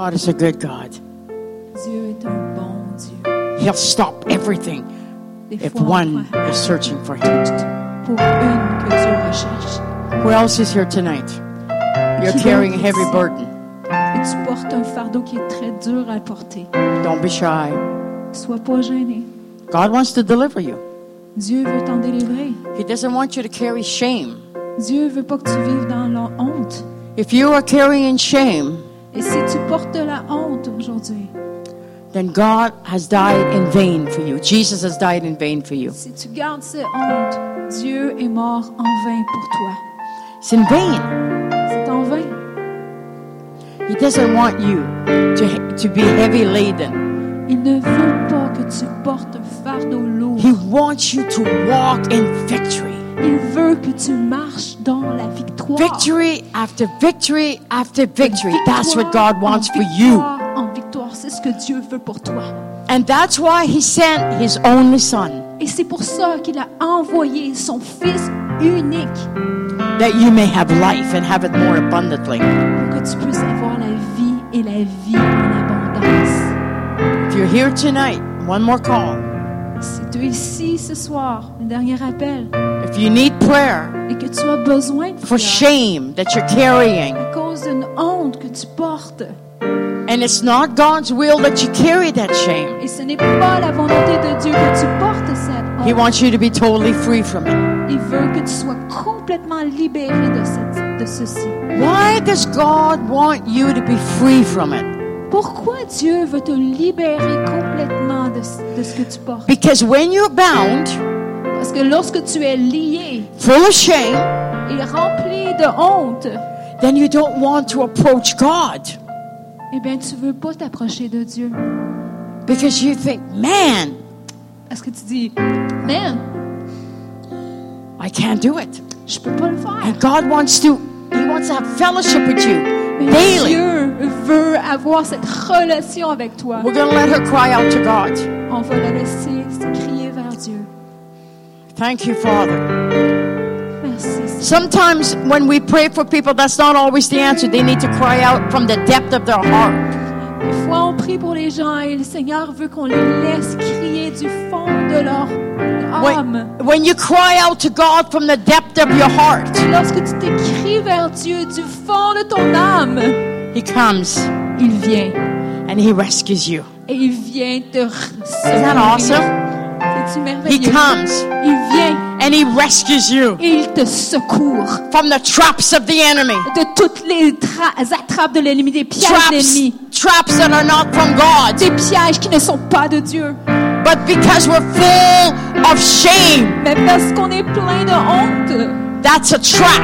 God is a good God. Dieu est un bon Dieu. He'll stop everything Des if one is searching for Him. pour une que Dieu recherche. Who else is here tonight? You're Qui carrying a heavy burden. Et tu portes un fardeau qui est très dur à porter. Don't be shy. Sois pas gêné. God wants to deliver you. Dieu veut t'en délivrer. He doesn't want you to carry shame. Dieu veut pas que tu vives dans la honte. If you are carrying shame, Et si tu portes la honte aujourd'hui, then God has died in vain for you. Jesus has died in vain for you. si tu gardes cette honte, Dieu est mort en vain pour toi. It's in vain. C'est en vain. He doesn't want you to, to be heavy laden. Il ne veut pas que tu portes un fardeau lourd. He wants you to walk in victory. Il veut que tu marches dans la victoire. Victory after victory after victory. That's what Victoire God wants for you. victoire En victoire, c'est ce que Dieu veut pour toi. And that's why He sent His only Son, Et c'est pour ça qu'il a envoyé son Fils unique that you may have life and have it more abundantly. pour que tu puisses avoir la vie et la vie en abondance. If you're here tonight, one more call. Si tu es ici ce soir, un dernier appel, If you need prayer et que tu as besoin de for shame that you're carrying, à cause d'une honte que tu portes, and it's not God's will that you carry that shame, et ce n'est pas la volonté de Dieu que tu portes cette He wants you to be totally free from it. il veut que tu sois complètement libéré de, cette, de ceci. Why does God want you to be free from it? Pourquoi Dieu veut te libérer complètement de, de ce que tu portes? Because when you're bound, Parce que lorsque tu es lié full of shame, et rempli de honte, then you don't want to approach God eh bien, tu veux pas t'approcher de Dieu. because you think, man, Parce que tu dis, man, I can't do it. je peux pas le faire. And God wants to, He wants to have fellowship with you daily. Dieu veut avoir cette relation avec toi. We're going to let her cry out to God. On va la laisser crier vers Dieu. Thank you, Father. Merci. Sometimes when we pray for people, that's not always the answer. They need to cry out from the depth of their heart. Des fois, on prie pour les gens et le Seigneur veut qu'on les laisse crier du fond de leur âme. When, when you cry out to God from the depth of your heart, Lorsque tu t'écris vers Dieu du fond de ton âme, He comes il vient and He rescues you. et il vient te Isn't that secourir. He comes Il vient and He rescues you et il te secourt from the traps of the enemy. de toutes les tra- attrapes de l'ennemi, des pièges de Traps, l'ennemi, traps that are not from God. des pièges qui ne sont pas de Dieu. But because we're full of shame, Mais parce qu'on est plein de honte, that's a trap.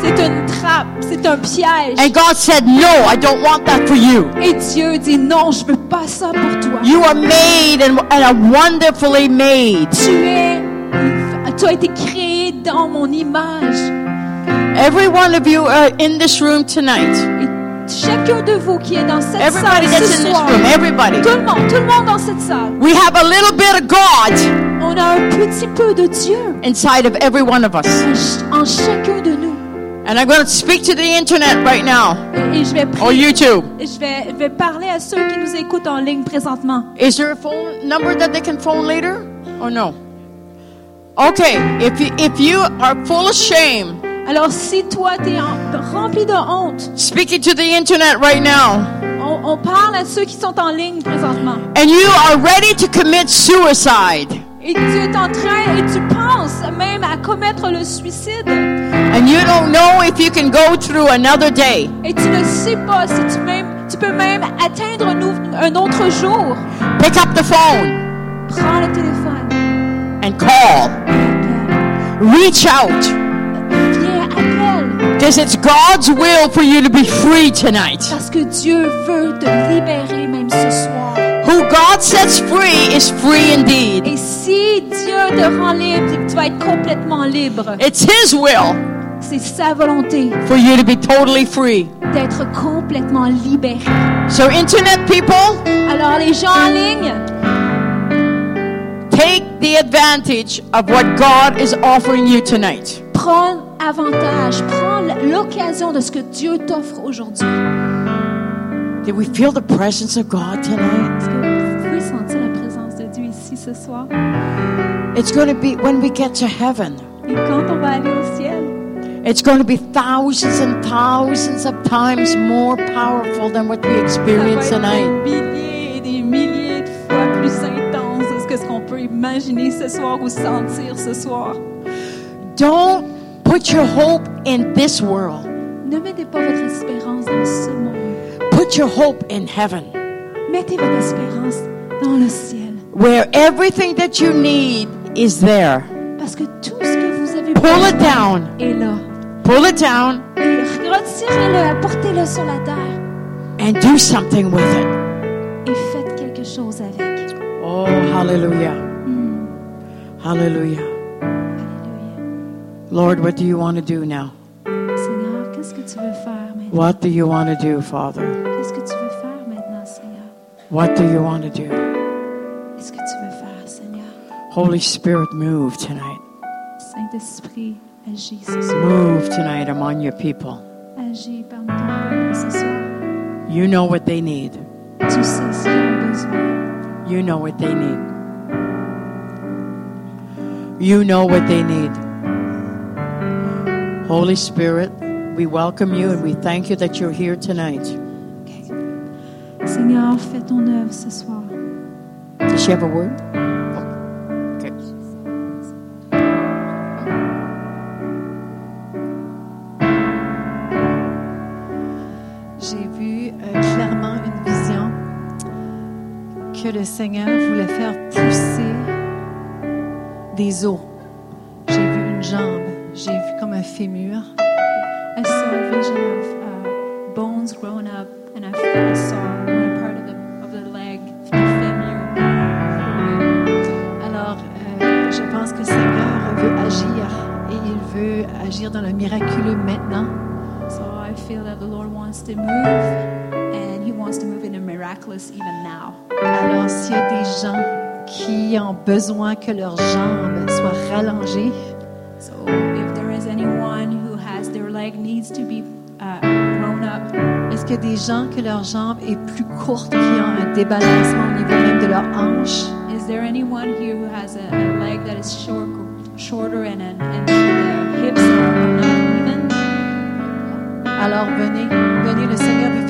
c'est une trappe, c'est un piège. And God said, No, I don't want that for you. Et Dieu dit non, je veux pas ça pour toi. You are made and, and are wonderfully made. Tu es, tu as été créé dans mon image. Every one of you are in this room tonight. Et chacun de vous qui est dans cette Everybody salle that's ce in this soir, room, everybody. tout le monde, tout le monde dans cette salle, We have a little bit of God on a un petit peu de Dieu inside of every one of us. en en chacun de nous. And I'm going to speak to the internet right now Et, je vais or YouTube. et je vais, je vais parler à ceux qui nous écoutent en ligne présentement. Is there a phone number that they can phone later? Or no? Okay, if you, if you are full of shame, Alors si toi tu es rempli de honte, speaking to the internet right now, on, on parle à ceux qui sont en ligne présentement. and you are ready to commit suicide, Et tu es en train et tu penses même à commettre le suicide. And you don't know if you can go through another day, Et tu ne sais pas si tu, même, tu peux même atteindre un, un autre jour. pick up the phone Prends le téléphone. and call. Reach out. Viens, appelle. Because it's God's will for you to be free tonight. Parce que Dieu veut te libérer même ce soir. Who God sets free is free indeed. Et si Dieu te rend libre, tu vas être complètement libre. It's His will C'est sa volonté for you to be totally free. d'être complètement libéré. So, internet people, Alors les gens en ligne, take the advantage of what God is offering you tonight. prends avantage, prends l'occasion de ce que Dieu t'offre aujourd'hui. Did we feel the presence of God tonight? Est-ce que vous pouvez sentir la présence de Dieu ici ce soir? It's going to be when we get to heaven. Et quand on va aller au ciel, It's going to be thousands and thousands of times more powerful than what we experience tonight. milliers et des milliers de fois plus intense que ce qu'on peut imaginer ce soir ou sentir ce soir. Don't put your hope in this world. Ne mettez pas votre espérance dans ce monde. Put your hope in heaven, Mettez votre espérance dans le ciel. where everything that you need is there. Parce que tout ce que vous avez Pull it down. est là. Pull it down Et retirez-le, apportez-le sur la terre and do something with it. et faites quelque chose avec. Oh, hallelujah. Hmm. Hallelujah. Alléluia. Lord, what do you want to do now? Seigneur, qu'est-ce que tu veux faire maintenant? What do you want to do, Father? Qu'est-ce que tu veux faire maintenant, Seigneur? What do you want to do? Qu'est-ce que tu veux faire, Seigneur? Holy Spirit, move tonight. Saint-Esprit, agis ce soir. Move tonight among your people. Agis parmi ton peuple ce soir. You know what they need. Tu sais ce qu'ils ont besoin. You know what they need. You know what they need. Holy Spirit, we welcome you and we thank you that you're here tonight. Seigneur, fais ton œuvre ce soir. Does she have a word? Le Seigneur voulait faire pousser des os. J'ai vu une jambe, j'ai vu comme un fémur. I saw vision of uh, bones grown up, and. Alors, je pense que le Seigneur veut agir et il veut agir dans le miraculeux maintenant. So I feel that the Lord wants to move, wants to move in a miraculous even now. Alors, s'il y a des gens qui ont besoin que leurs jambes soient rallongées, So if there is anyone who has their leg needs to be uh, grown up, est-ce qu'il y a des gens que leur jambe est plus courte, qui ont un débalancement au niveau même de leur hanche? is there anyone here who has a, a leg that is short, shorter and, and, and the hips are not even? Alors venez,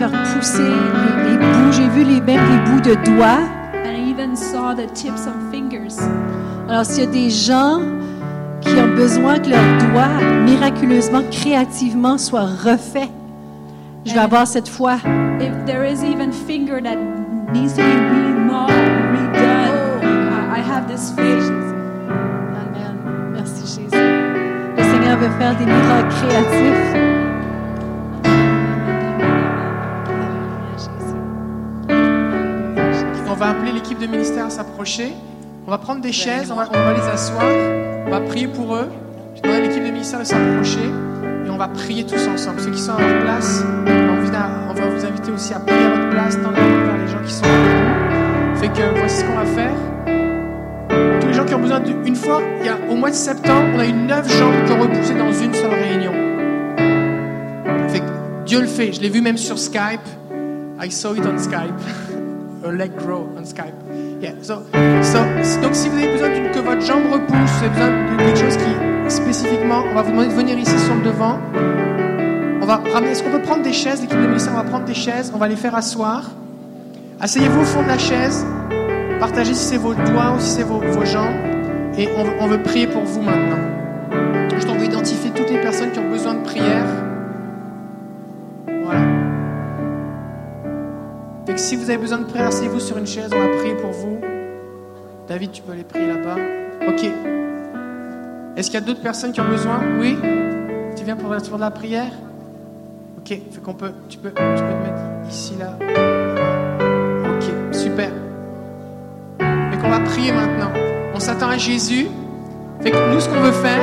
faire pousser les, les bouts. J'ai vu les, même les bouts de doigts. And I even saw the tips of fingers. Alors s'il y a des gens qui ont besoin que leurs doigts, miraculeusement, créativement, soient refaits, je vais avoir cette foi. If there is even finger that needs to be remodeled, redone, I, I have this faith. Amen. Merci Jésus. Le Seigneur veut faire des miracles créatifs. On va appeler l'équipe de ministère à s'approcher. On va prendre des chaises, on va, les asseoir. On va prier pour eux. Je demanderai à l'équipe de ministère de s'approcher. Et on va prier tous ensemble. Ceux qui sont à leur place, on va vous, inviter aussi à prier à votre place, main vers les gens qui sont vous. Fait que voici ce qu'on va faire. Tous les gens qui ont besoin d'une fois, il y a, au mois de septembre, on a eu neuf jambes qui ont repoussé dans une seule réunion. Fait que Dieu le fait. Je l'ai vu même sur Skype. I saw it on Skype. A leg grow on Skype. Yeah. So, so, donc si vous avez besoin que votre jambe repousse, vous avez besoin de quelque chose qui spécifiquement, on va vous demander de venir ici sur le devant. On va ramener. Est-ce qu'on peut prendre des chaises, l'équipe de on va prendre des chaises, on va les faire asseoir. Asseyez-vous au fond de la chaise. Partagez si c'est vos doigts ou si c'est vos, vos jambes. Et on, on veut prier pour vous maintenant. Je t'en veux identifier toutes les personnes qui ont besoin de prière. Si vous avez besoin de prière, asseyez-vous sur une chaise, on va prier pour vous. David, tu peux aller prier là-bas. Ok. Est-ce qu'il y a d'autres personnes qui ont besoin? Oui? Tu viens pour, pour de la prière? Ok. Fait qu'on peut, tu peux, tu peux te mettre ici, là. Ok, super. Fait qu'on va prier maintenant. On s'attend à Jésus. Fait que nous, ce qu'on veut faire,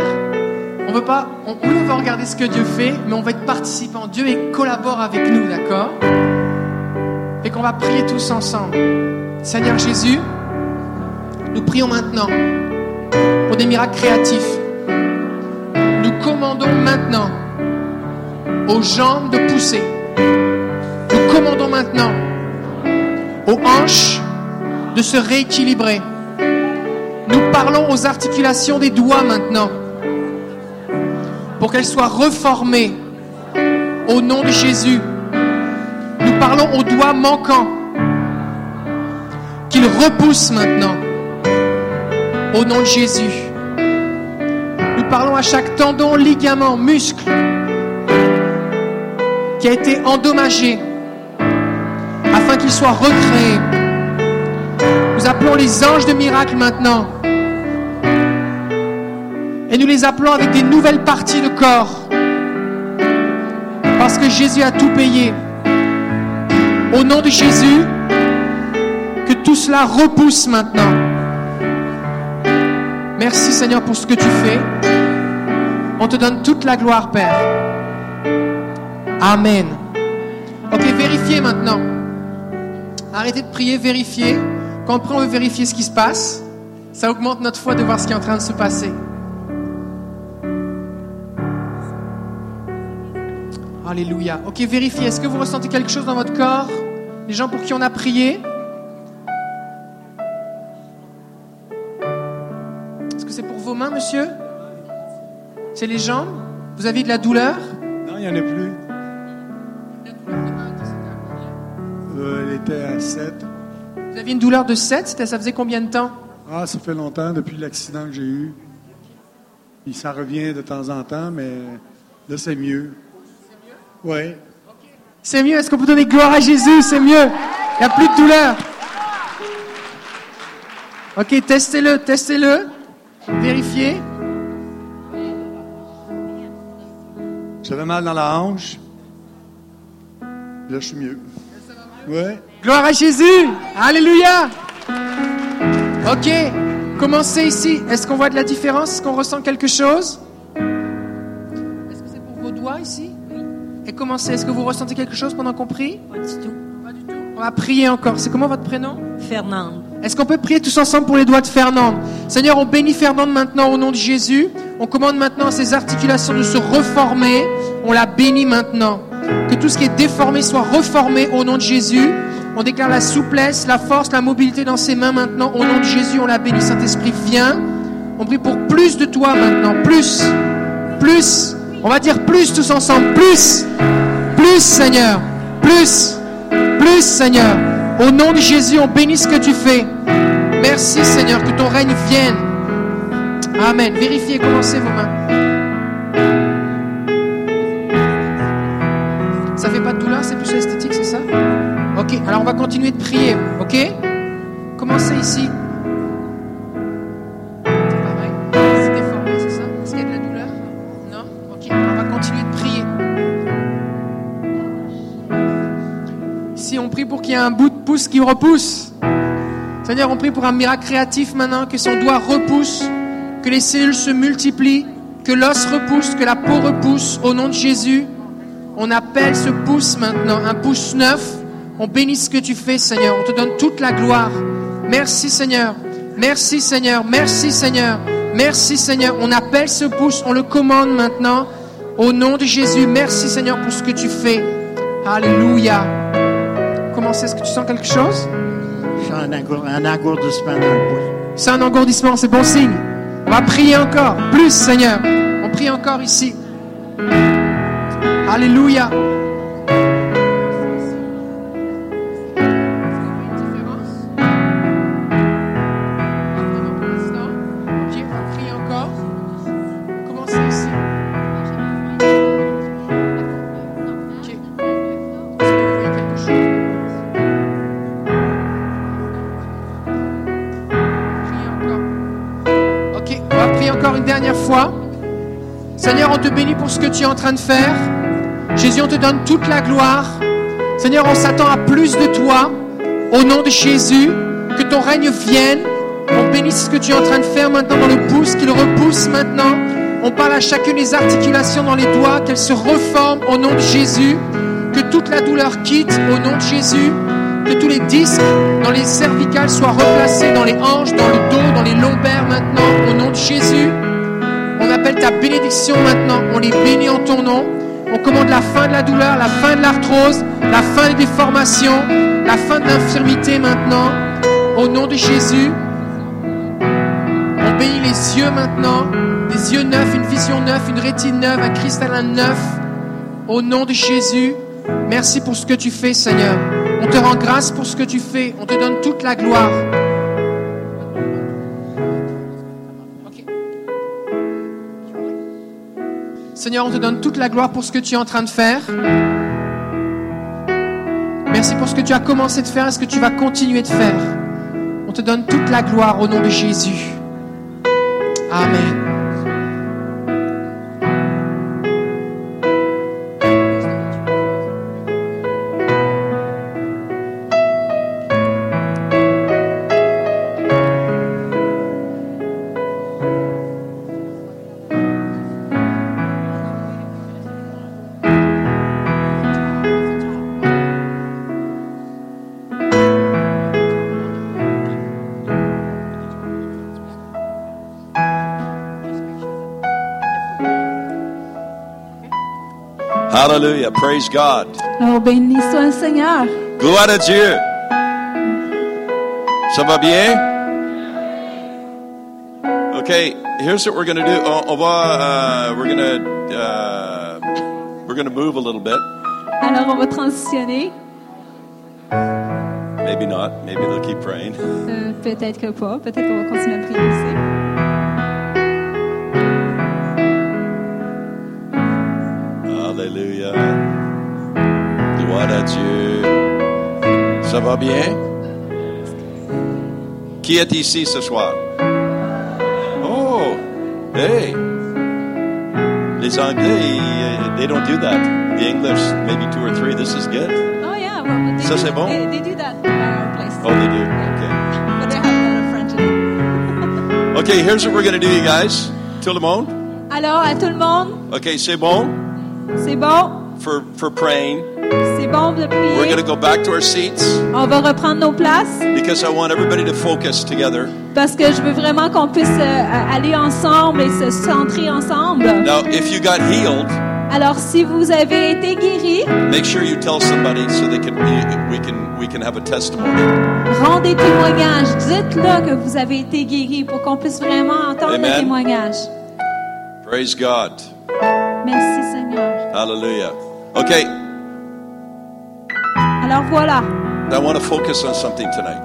on veut pas, on, on regarder ce que Dieu fait, mais on va être participant. Dieu collabore avec nous, d'accord? Et qu'on va prier tous ensemble. Seigneur Jésus, nous prions maintenant pour des miracles créatifs. Nous commandons maintenant aux jambes de pousser. Nous commandons maintenant aux hanches de se rééquilibrer. Nous parlons aux articulations des doigts maintenant pour qu'elles soient reformées au nom de Jésus. Parlons aux doigts manquants qu'ils repoussent maintenant au nom de Jésus. Nous parlons à chaque tendon, ligament, muscle qui a été endommagé afin qu'il soit recréé. Nous appelons les anges de miracle maintenant. Et nous les appelons avec des nouvelles parties de corps. Parce que Jésus a tout payé. Au nom de Jésus, que tout cela repousse maintenant. Merci Seigneur pour ce que tu fais. On te donne toute la gloire, Père. Amen. Ok, vérifiez maintenant. Arrêtez de prier, vérifiez. Quand on vérifier ce qui se passe. Ça augmente notre foi de voir ce qui est en train de se passer. Alléluia. Ok, vérifiez. Est-ce que vous ressentez quelque chose dans votre corps? Les gens pour qui on a prié? Est-ce que c'est pour vos mains, monsieur? C'est les jambes? Vous avez de la douleur? Non, il n'y en a plus. Euh, elle était à 7. Vous aviez une douleur de 7 C'était- Ça faisait combien de temps? Ah, ça fait longtemps depuis l'accident que j'ai eu. Puis ça revient de temps en temps, mais là, c'est mieux. Oui. C'est mieux. Est-ce qu'on peut donner gloire à Jésus? C'est mieux. Il n'y a plus de douleur. Ok, testez-le, testez-le. Vérifiez. J'avais mal dans la hanche. Là, je suis mieux. Oui. Gloire à Jésus. Alléluia. Ok, commencez ici. Est-ce qu'on voit de la différence? Est-ce qu'on ressent quelque chose? Est-ce que c'est pour vos doigts ici? Et commencez. Est-ce que vous ressentez quelque chose pendant qu'on prie? Pas du tout. Pas du tout. On va prier encore. C'est comment votre prénom? Fernande. Est-ce qu'on peut prier tous ensemble pour les doigts de Fernande Seigneur, on bénit Fernande maintenant au nom de Jésus. On commande maintenant à ses articulations de se reformer. On la bénit maintenant. Que tout ce qui est déformé soit reformé au nom de Jésus. On déclare la souplesse, la force, la mobilité dans ses mains maintenant. Au nom de Jésus, on la bénit. Saint-Esprit, viens. On prie pour plus de toi maintenant. Plus. Plus. On va dire plus tous ensemble. Plus. Plus, Seigneur. Plus. Plus, Seigneur. Au nom de Jésus, on bénit ce que tu fais. Merci, Seigneur, que ton règne vienne. Amen. Vérifiez, commencez vos mains. Ça fait pas de douleur, c'est plus esthétique, c'est ça? Ok, alors on va continuer de prier, ok? Commencez ici. Pour qu'il y ait un bout de pouce qui repousse. Seigneur, on prie pour un miracle créatif maintenant, que son doigt repousse, que les cellules se multiplient, que l'os repousse, que la peau repousse. Au nom de Jésus, on appelle ce pouce maintenant un pouce neuf. On bénit ce que tu fais, Seigneur. On te donne toute la gloire. Merci, Seigneur. Merci, Seigneur. Merci, Seigneur. Merci, Seigneur. On appelle ce pouce, on le commande maintenant. Au nom de Jésus, merci, Seigneur, pour ce que tu fais. Alléluia. Est-ce que tu sens quelque chose? Un, engour- un engourdissement dans le pouce. C'est un engourdissement, c'est bon signe. On va prier encore. Plus, Seigneur. On prie encore ici. Alléluia. Te bénit pour ce que tu es en train de faire. Jésus, on te donne toute la gloire. Seigneur, on s'attend à plus de toi. Au nom de Jésus, que ton règne vienne. On bénisse ce que tu es en train de faire maintenant dans le pouce, qu'il repousse maintenant. On parle à chacune des articulations dans les doigts, qu'elles se reforment au nom de Jésus. Que toute la douleur quitte au nom de Jésus. Que tous les disques dans les cervicales soient replacés dans les hanches, dans le dos, dans les lombaires maintenant, au nom de Jésus. Ta bénédiction maintenant. On les bénit en ton nom. On commande la fin de la douleur, la fin de l'arthrose, la fin des déformations, la fin de l'infirmité maintenant. Au nom de Jésus. On bénit les yeux maintenant, des yeux neufs, une vision neuve, une rétine neuve, un cristallin neuf. Au nom de Jésus, merci pour ce que tu fais, Seigneur. On te rend grâce pour ce que tu fais. On te donne toute la gloire. Seigneur, on te donne toute la gloire pour ce que tu es en train de faire. Merci pour ce que tu as commencé de faire et ce que tu vas continuer de faire. On te donne toute la gloire au nom de Jésus. Amen. Hallelujah. Praise God. Alors, béni soit le Seigneur. Gloire à Dieu. Ça va bien? Okay, here's what we're going to do. On, va, uh, we're going to, uh, we're going to move a little bit. Alors, on va transitionner. Maybe not. Maybe they'll keep praying. Euh, peut-être que pas. Peut-être qu'on va continuer à prier ici. Alléluia. Gloire à Dieu. Ça va bien? Qui est ici ce soir? Oh, hey. Les Anglais, they don't do that. The English, maybe two or three. This is good. Oh, yeah. Well, they Ça, c'est bon? They, they do that at our place. Oh, they do. Okay. But they have a lot of French. Okay, here's what we're to do, you guys. Tout le monde? Alors, à tout le monde, Okay, c'est bon c'est bon. For, for praying. C'est bon de We're prier. going to go back to our seats On va reprendre nos places because I want everybody to focus together. parce que je veux vraiment qu'on puisse euh, aller ensemble et se centrer ensemble. Now, if you got healed, Alors, si vous avez été guéri, make sure you tell somebody so they can we can we can have a testimony. rendez témoignage. Dites-le que vous avez été guéri pour qu'on puisse vraiment entendre Amen. le témoignage. Praise God. Merci Seigneur. Hallelujah. Okay, Alors voilà, I want to focus on something tonight.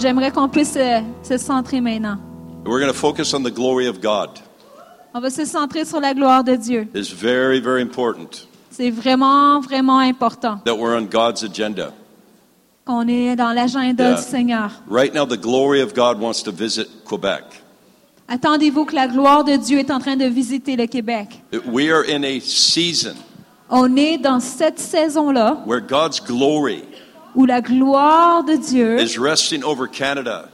J'aimerais qu'on puisse euh, se centrer maintenant. We're going to focus on the glory of God. On va se centrer sur la gloire de Dieu. It's very very important C'est vraiment, vraiment important that we're on God's agenda. qu'on est dans l'agenda Yeah. du Seigneur. Right now the glory of God wants to visit Quebec. Attendez-vous que la gloire de Dieu est en train de visiter le Québec. We are in a season On est dans cette saison-là where God's glory où la gloire de Dieu is resting over Canada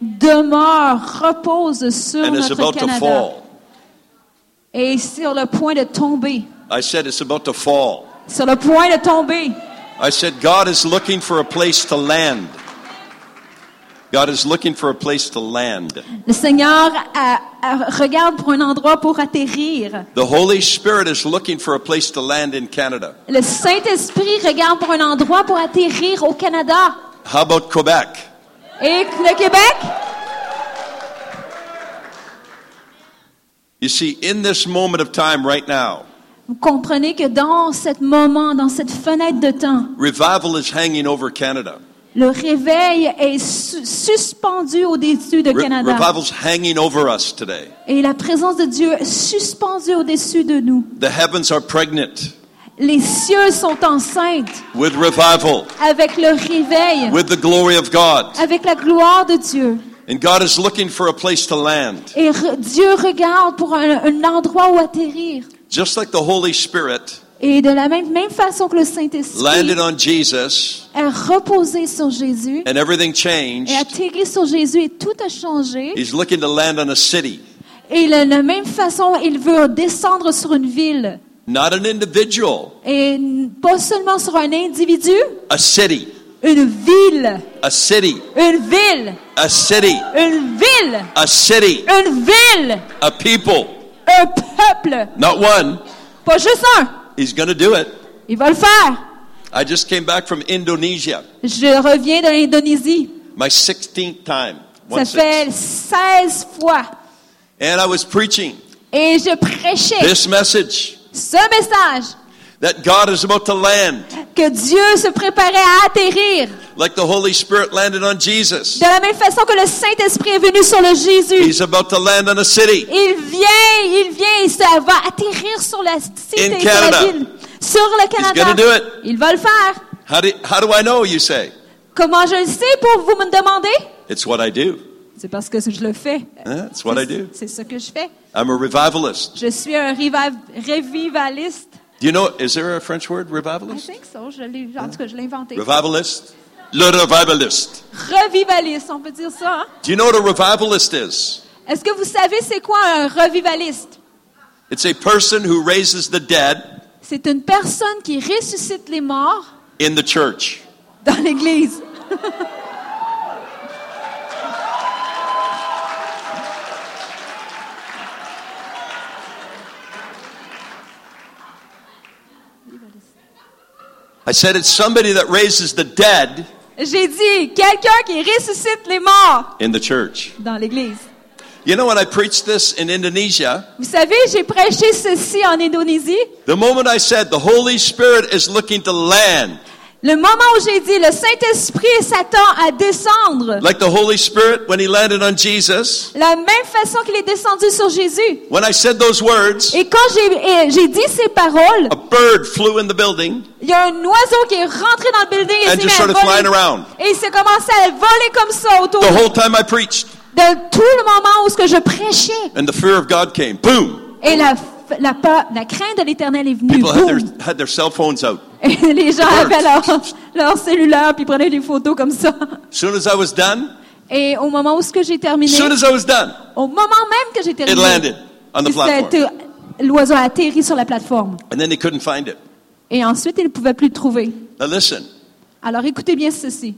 demeure, repose sur and is notre about to Canada fall. et est sur le point de tomber. I said it's about to fall. Sur le point de tomber. I said God is looking for a place to land. God is looking for a place to land. Le Seigneur euh, euh, regarde pour un endroit pour atterrir. The Holy Spirit is looking for a place to land in Canada. Le Saint-Esprit regarde pour un endroit pour atterrir au Canada. How about Quebec? Et le Québec? You see, in this moment of time right now, Vous comprenez que dans ce moment, dans cette fenêtre de temps, revival is hanging over Canada. Le réveil est su- suspendu au-dessus de Re- Canada. revival's hanging over us today. Et la présence de Dieu est suspendue au-dessus de nous. The heavens are pregnant Les cieux sont enceintes with revival, avec le réveil, with the glory of God. avec la gloire de Dieu. And God is looking for a place to land. Et re- Dieu regarde pour un, un endroit où atterrir. Just like the Holy Spirit Et de la même, même façon que le Saint-Esprit landed on Jesus a reposé sur Jésus and everything et changed, atterri sur Jésus et tout a changé. He's looking to land on a city, Et de la même façon, il veut descendre sur une ville. not an individual, Et pas seulement sur un individu, a city, une ville. a city, Une ville. a city, Une ville. a city, Une ville. a people. Un peuple. Not one, Pas juste un. He's going to do it. Il va le faire. I just came back from Indonesia, Je reviens de l'Indonésie. my 16th time. Ça fait six. 16 fois. And I was preaching Et je prêchais this message ce message that God is about to land que Dieu se préparait à atterrir like the Holy Spirit landed on Jesus. de la même façon que le Saint-Esprit est venu sur le Jésus. He's about to land on a city. Il vient, il vient et ça va atterrir sur la cité, In sur la Canada. ville, sur le Canada. gonna do it. Il va le faire. How do, how do I know, you say? Comment je le sais pour vous me demander? It's what I do. C'est parce que je le fais. Huh? It's what I do. C'est ce que je fais. I'm a revivalist. Je suis un revivaliste. Do you know, is there a French word, I revivalist? think so. Je l'ai, en tout cas, je l'ai inventé. Revivalist? Le revivalist. Revivaliste, on peut dire ça. hein? Do you know what a revivalist is? Est-ce que vous savez c'est quoi un revivaliste? It's a person who raises the dead C'est une personne qui ressuscite les morts in the church. dans l'Église. I said it's somebody that raises the dead J'ai dit quelqu'un qui ressuscite les morts in the church. dans l'Église. You know, when I preached this in Indonesia, Vous savez, j'ai prêché ceci en Indonésie. the moment I said the Holy Spirit is looking to land, Le moment où j'ai dit le Saint-Esprit s'attend à descendre, like the Holy Spirit when he landed on Jesus, la même façon qu'il est descendu sur Jésus. when I said those words, Et quand j'ai dit ces paroles, a bird flew in the building il y a un oiseau qui est rentré dans le building et s'est mis à voler. around. Et il s'est commencé à voler comme ça autour The whole time I preached, de tout le moment où ce que je prêchais. and the fear of God came. Boom! Et la, la peur, la crainte de l'éternel est venue. People had their, had their cell phones out. Et les gens avaient leur, leur cellulaire puis prenaient des photos comme ça. Soon as I was done, Et au moment où ce que j'ai terminé, soon as I was done, au moment même que j'ai it terminé, landed on the platform. c'était- l'oiseau a atterri sur la plateforme. And then they couldn't find it. Et ensuite, il ne pouvait plus le trouver. Now listen, Alors écoutez bien ceci.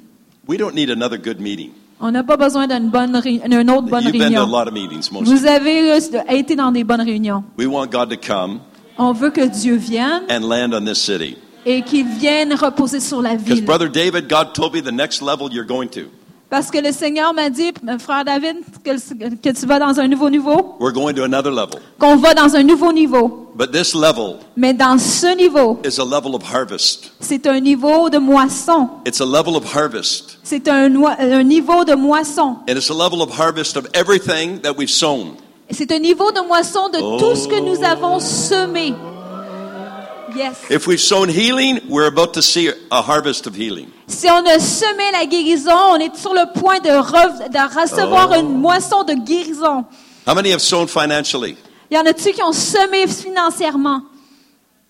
we don't need another good meeting. On n'a pas besoin d'une bonne ré- d'une autre bonne You've been to a réunion. lot of meetings. Vous avez euh, été dans des bonnes réunions. We want God to come On veut que Dieu vienne and land on this city. Et qu'il vienne reposer sur la Because ville. Brother David, God told me the next level you're going to. Parce que le Seigneur m'a dit, frère David, que, que tu vas dans un nouveau niveau, We're going to another level. qu'on va dans un nouveau niveau. But this level Mais dans ce niveau, is a level of harvest. c'est un niveau de moisson. It's a level of harvest. C'est un, noi- un niveau de moisson. And it's a level of harvest of everything that we've sown. C'est un niveau de moisson de tout ce que nous avons semé. Yes. If we've sown healing, we're about to see a harvest of healing. Si on a semé la guérison, on est sur le point de, re- de recevoir Oh. une moisson de guérison. How many have sown financially? Il y en a-tu qui ont semé financièrement?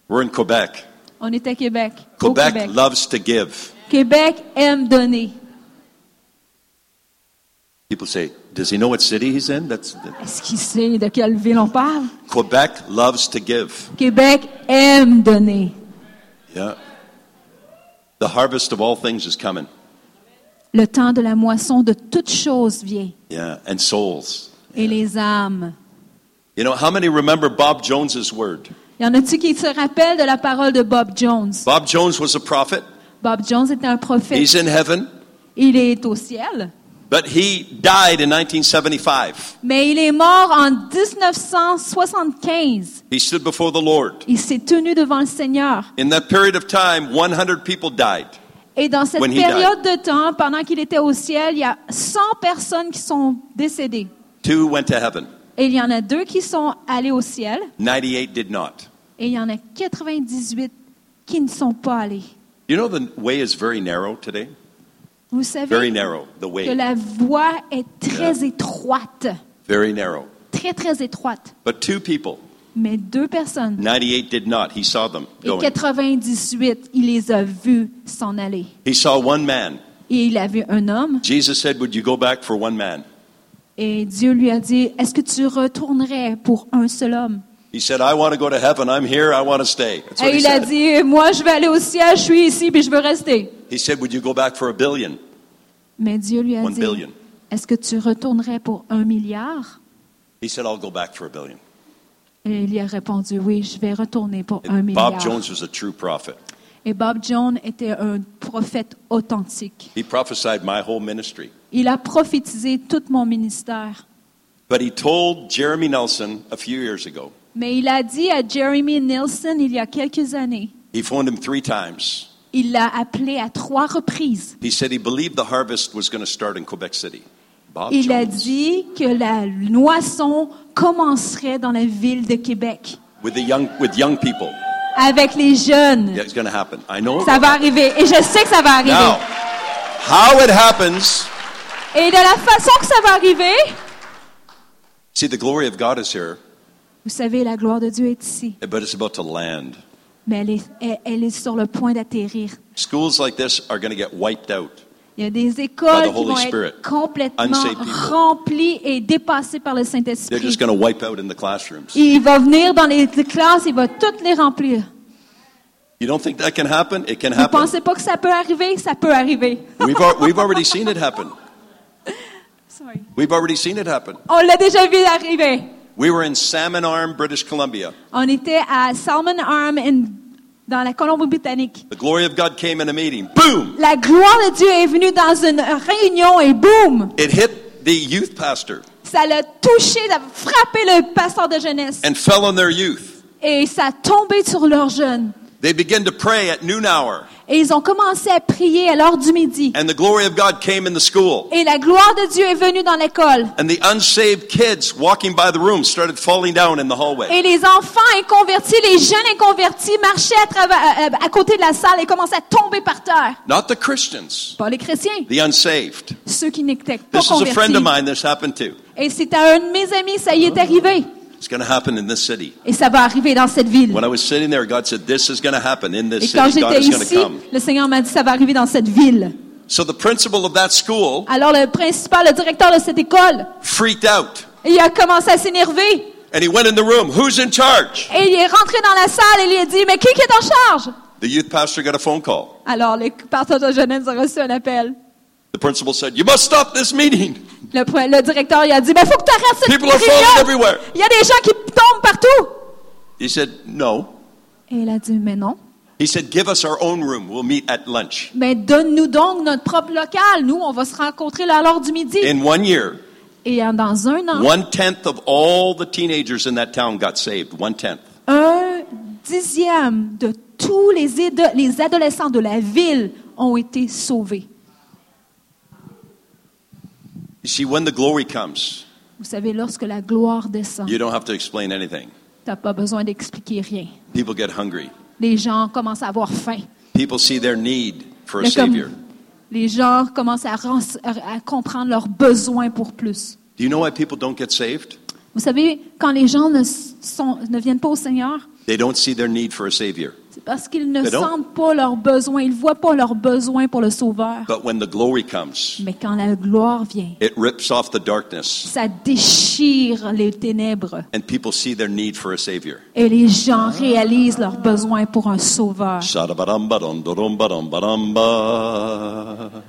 We're in Quebec. On est à Québec. Au Quebec Québec. loves to give. Québec aime donner. People say, does he know what city he's in? That's Est-ce qu'il sait de quelle ville on parle? Quebec loves to give. Québec aime donner. Yeah. The harvest of all things is coming. Le temps de la moisson de toutes choses vient. Yeah, and souls. Et les âmes. You know, how many remember Bob Jones's word? Y en a-tu qui se rappellent de la parole de Bob Jones? Bob Jones was a prophet. Bob Jones était un prophète. He's in heaven, Il est au ciel. But he died in 1975. Mais il est mort en 1975. He stood before the Lord. Il s'est tenu devant le Seigneur. In that period of time, 100 people died. Et dans cette période de temps, pendant qu'il était au ciel, il y a 100 personnes qui sont décédées. Two went to heaven. Et il y en a deux qui sont allés au ciel. 98 did not. Et il y en a 98 qui ne sont pas allés. You know, the way is very narrow today. Vous Very savez narrow, the que way. la voie est très étroite. Very narrow. Très, très étroite. But two people, Mais deux personnes. 98 did not. He saw them Et going. 98, il les a vus s'en aller. He saw one man. Et il a vu un homme. Jesus said, Would you go back for one man? Et Dieu lui a dit, est-ce que tu retournerais pour un seul homme? He said, I want to go to heaven. I'm here. I want to stay. That's what Et he il a said. dit, moi je vais aller au ciel, je suis ici, puis je veux rester. He said, Would you go back for a billion? Mais Dieu lui a One dit, billion. est-ce que tu retournerais pour un milliard? He said, I'll go back for a billion. Et il y a répondu, oui, je vais retourner pour un milliard. Bob Jones was a true prophet. Et Bob Jones était un prophète authentique. He prophesied my whole ministry. Il a prophétisé tout mon ministère. But he told Jeremy Nelson a few years ago, Mais il a dit à Jeremy Nelson il y a quelques années, he phoned him three times. il l'a appelé à trois reprises. He said he believed the harvest was going to start in Quebec City. Bob Il a Jones. dit que la moisson commencerait dans la ville de Québec With, the young, with young people. avec les jeunes. Yeah, it's going to happen. I know. Ça va arriver. Et je sais que ça va arriver. Now, how it happens, Et de la façon que ça va arriver, see, the glory of God is here, vous savez, la gloire de Dieu est ici. but it's about to land. Mais elle est, elle- elle est sur le point d'atterrir. Schools like this are going to get wiped out. Il y a des écoles qui vont Spirit. être complètement remplies et dépassées par le They're Saint-Esprit. just going to wipe out in the classrooms. Il va venir dans les classes, il va toutes les remplir. You don't think that can happen? It can Vous happen. pensez pas que ça peut arriver? Ça peut arriver. We've, al- we've already seen it happen. Sorry. We've already seen it happen. On l'a déjà vu arriver. We were in Salmon Arm, British Columbia. On était à Salmon Arm in- dans la Colombie-Britannique. The glory of God came in a meeting. Boom! La gloire de Dieu est venue dans une réunion et boum! It hit the youth pastor Ça l'a touché, ça a frappé le pasteur de jeunesse. and fell on their youth. Et ça a tombé sur leurs jeunes. They began to pray at noon hour, Et ils ont commencé à prier à l'heure du midi. and the glory of God came in the school. Et la gloire de Dieu est venue dans l'école. And the unsaved kids walking by the room started falling down in the hallway. Et les enfants inconvertis, les jeunes inconvertis marchaient à, travers, à, à côté de la salle et commençaient à tomber par terre. Not the Christians, Pas les chrétiens, the unsaved. ceux qui n'étaient pas This is a friend of convertis. mine this happened to. Et c'est à un de mes amis, ça y est arrivé. It's going to happen in this city. Et ça va arriver dans cette ville. When I was sitting there, God said, This is going to happen in Et this quand city. God j'étais is going to ici, come. le Seigneur m'a dit, ça va arriver dans cette ville. So the principal of that school Alors le principal, le directeur de cette école, freaked out. il a commencé à s'énerver. And he went in the room. Who's in charge? Et il est rentré dans la salle et il a dit, mais qui qui est en charge? The youth pastor got a phone call. Alors le pasteur de jeunesse a reçu un appel. The principal said, You must stop this meeting. Le, le directeur il a dit, mais faut que tu arrêtes cette People are réunion. falling everywhere. Il y a des gens qui tombent partout. He said, No. Et il a dit, mais non. He said, Give us our own room. We'll meet at lunch. Mais donne-nous donc notre propre local. Nous, on va se rencontrer à l'heure du midi. In one year, Et dans un an, one tenth of all the teenagers in that town got saved. One tenth. un dixième de tous les, les adolescents de la ville ont été sauvés. You see, when the glory comes, Vous savez, lorsque la gloire descend, you don't have to explain anything. tu n'as pas besoin d'expliquer rien. People get hungry. Les gens commencent à avoir faim. People see their need for a Mais comme- Savior. les gens commencent à, ren- à- à comprendre leurs besoins pour plus. Do you know why people don't get saved? Vous savez, quand les gens ne, sont- ne viennent pas au Seigneur, They don't see their need for a Savior. Parce qu'ils ne They don't. sentent pas leurs besoins, ils ne voient pas leurs besoins pour le Sauveur. But when the glory comes, Mais quand la gloire vient, it rips off the darkness, ça déchire les ténèbres and people see their need for a Savior. et les gens réalisent leurs besoins pour un Sauveur.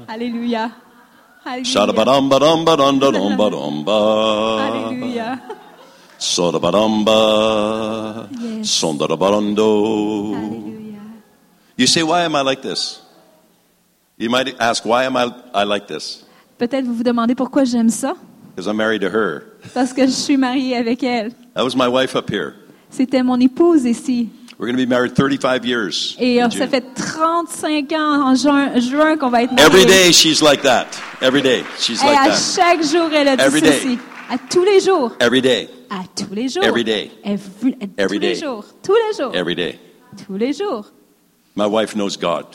Alléluia. Alléluia. Yes. You say, why am I like this? You might ask, why am I, I like this? Peut-être vous vous demandez pourquoi j'aime ça. Because I'm married to her. Parce que je suis mariée avec elle. That was my wife up here. C'était mon épouse ici. We're going to be married 35 years. Et euh, ça June. fait 35 ans en juin, juin qu'on va être mariés. Every day she's like that. Every day she's Et like à that. chaque jour, elle a dit Every day. À tous les jours. Every day. À tous les jours. Every day. Every- à Every tous les day. jours. Tous les jours. Every day. Tous les jours. My wife knows God.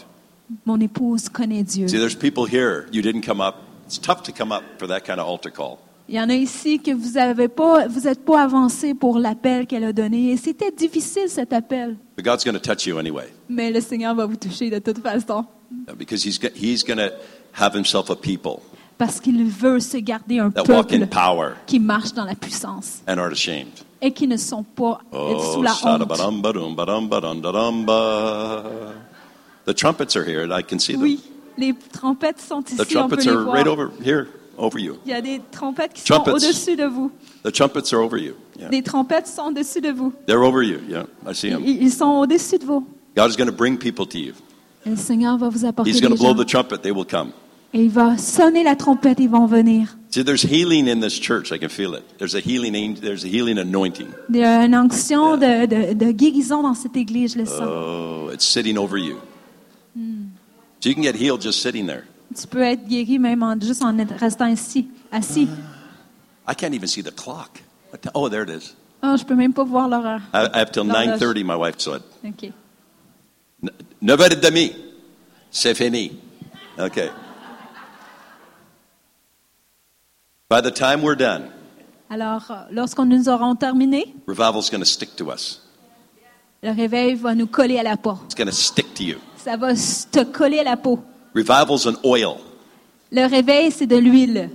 Mon épouse connaît Dieu. See, there's people here. You didn't come up. It's tough to come up for that kind of altar call. Il y en a ici que vous avez pas, vous n'êtes pas avancé pour l'appel qu'elle a donné. Et c'était difficile cet appel. But God's going to touch you anyway, Mais le Seigneur va vous toucher de toute façon. because He's He's going to have Himself a people Parce qu'il veut se garder un that walk in peuple power qui marche dans la puissance and aren't ashamed. et qui ne sont pas Oh, sous la honte. The trumpets are here, and I can see them. Oui, les trompettes sont The ici, on peut trumpets les are voir. right over here over you. Il y a des trompettes qui sont au-dessus de vous. The trumpets are over you. Yeah. Des trompettes sont au-dessus de vous. They're over you. Yeah, I see them. Ils ils sont au-dessus de vous. God is going to bring people to you. Et le Seigneur va vous apporter He's des going to blow gens. the trumpet. They will come. Et il va sonner la trompette, ils vont venir. See, there's healing in this church. I can feel it. There's a healing. angel- There's a healing anointing. Il y a une onction de, de- de guérison dans cette église, je le sens. Oh, it's sitting over you. So you can get healed just sitting there. Tu peux être guéri même en, juste en restant ici, assis. I can't even see the clock. Oh, there it is. Oh, je peux même pas voir l'horreur. I, I have till L'horloge. 9:30. My wife said. OK. 9h30. C'est fini. Okay. By the time we're done, Alors, euh, lorsqu'on nous aurons terminé, revival's going to stick to us. le réveil va nous coller à la peau. It's going to stick to you. Ça va te coller à la peau. Revival's an oil Le réveil, c'est de l'huile.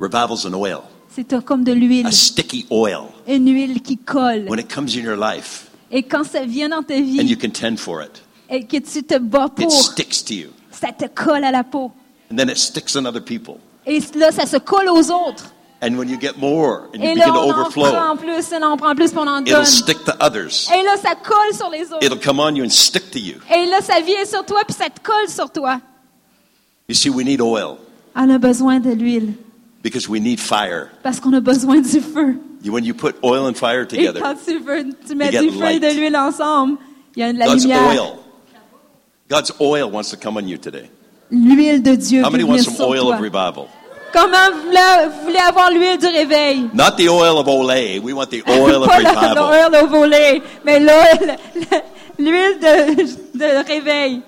Revival's an oil, C'est comme de l'huile. a sticky oil. Une huile qui colle. When it comes in your life Et quand ça vient dans ta and you vie contend for it, et que tu te bats it pour, sticks to you. ça te colle à la peau. And then it sticks on other people. Et là, ça se colle aux autres. And when you get more and you Et là, begin to on en overflow, prend plus, et là, on prend plus, on en it'll donne. stick to others. Et là, ça colle sur les autres. It'll come on you and stick to you. Et là, ça vient sur toi, puis ça te colle sur toi. You see, we need oil On a besoin de l'huile, because we need fire. parce qu'on a besoin du feu. You- When you put oil and fire Et together, quand tu, veux, tu mets du feu et de light. l'huile ensemble, il y a de la God's lumière. oil. God's oil wants to come on you today. L'huile de Dieu How many want some sur oil toi. of revival? Comment vous voulez, avoir l'huile du réveil? Not the oil of Olay. We want the oil of Pas la- revival. l'huile au volet, mais l'huile l'huile de, de réveil.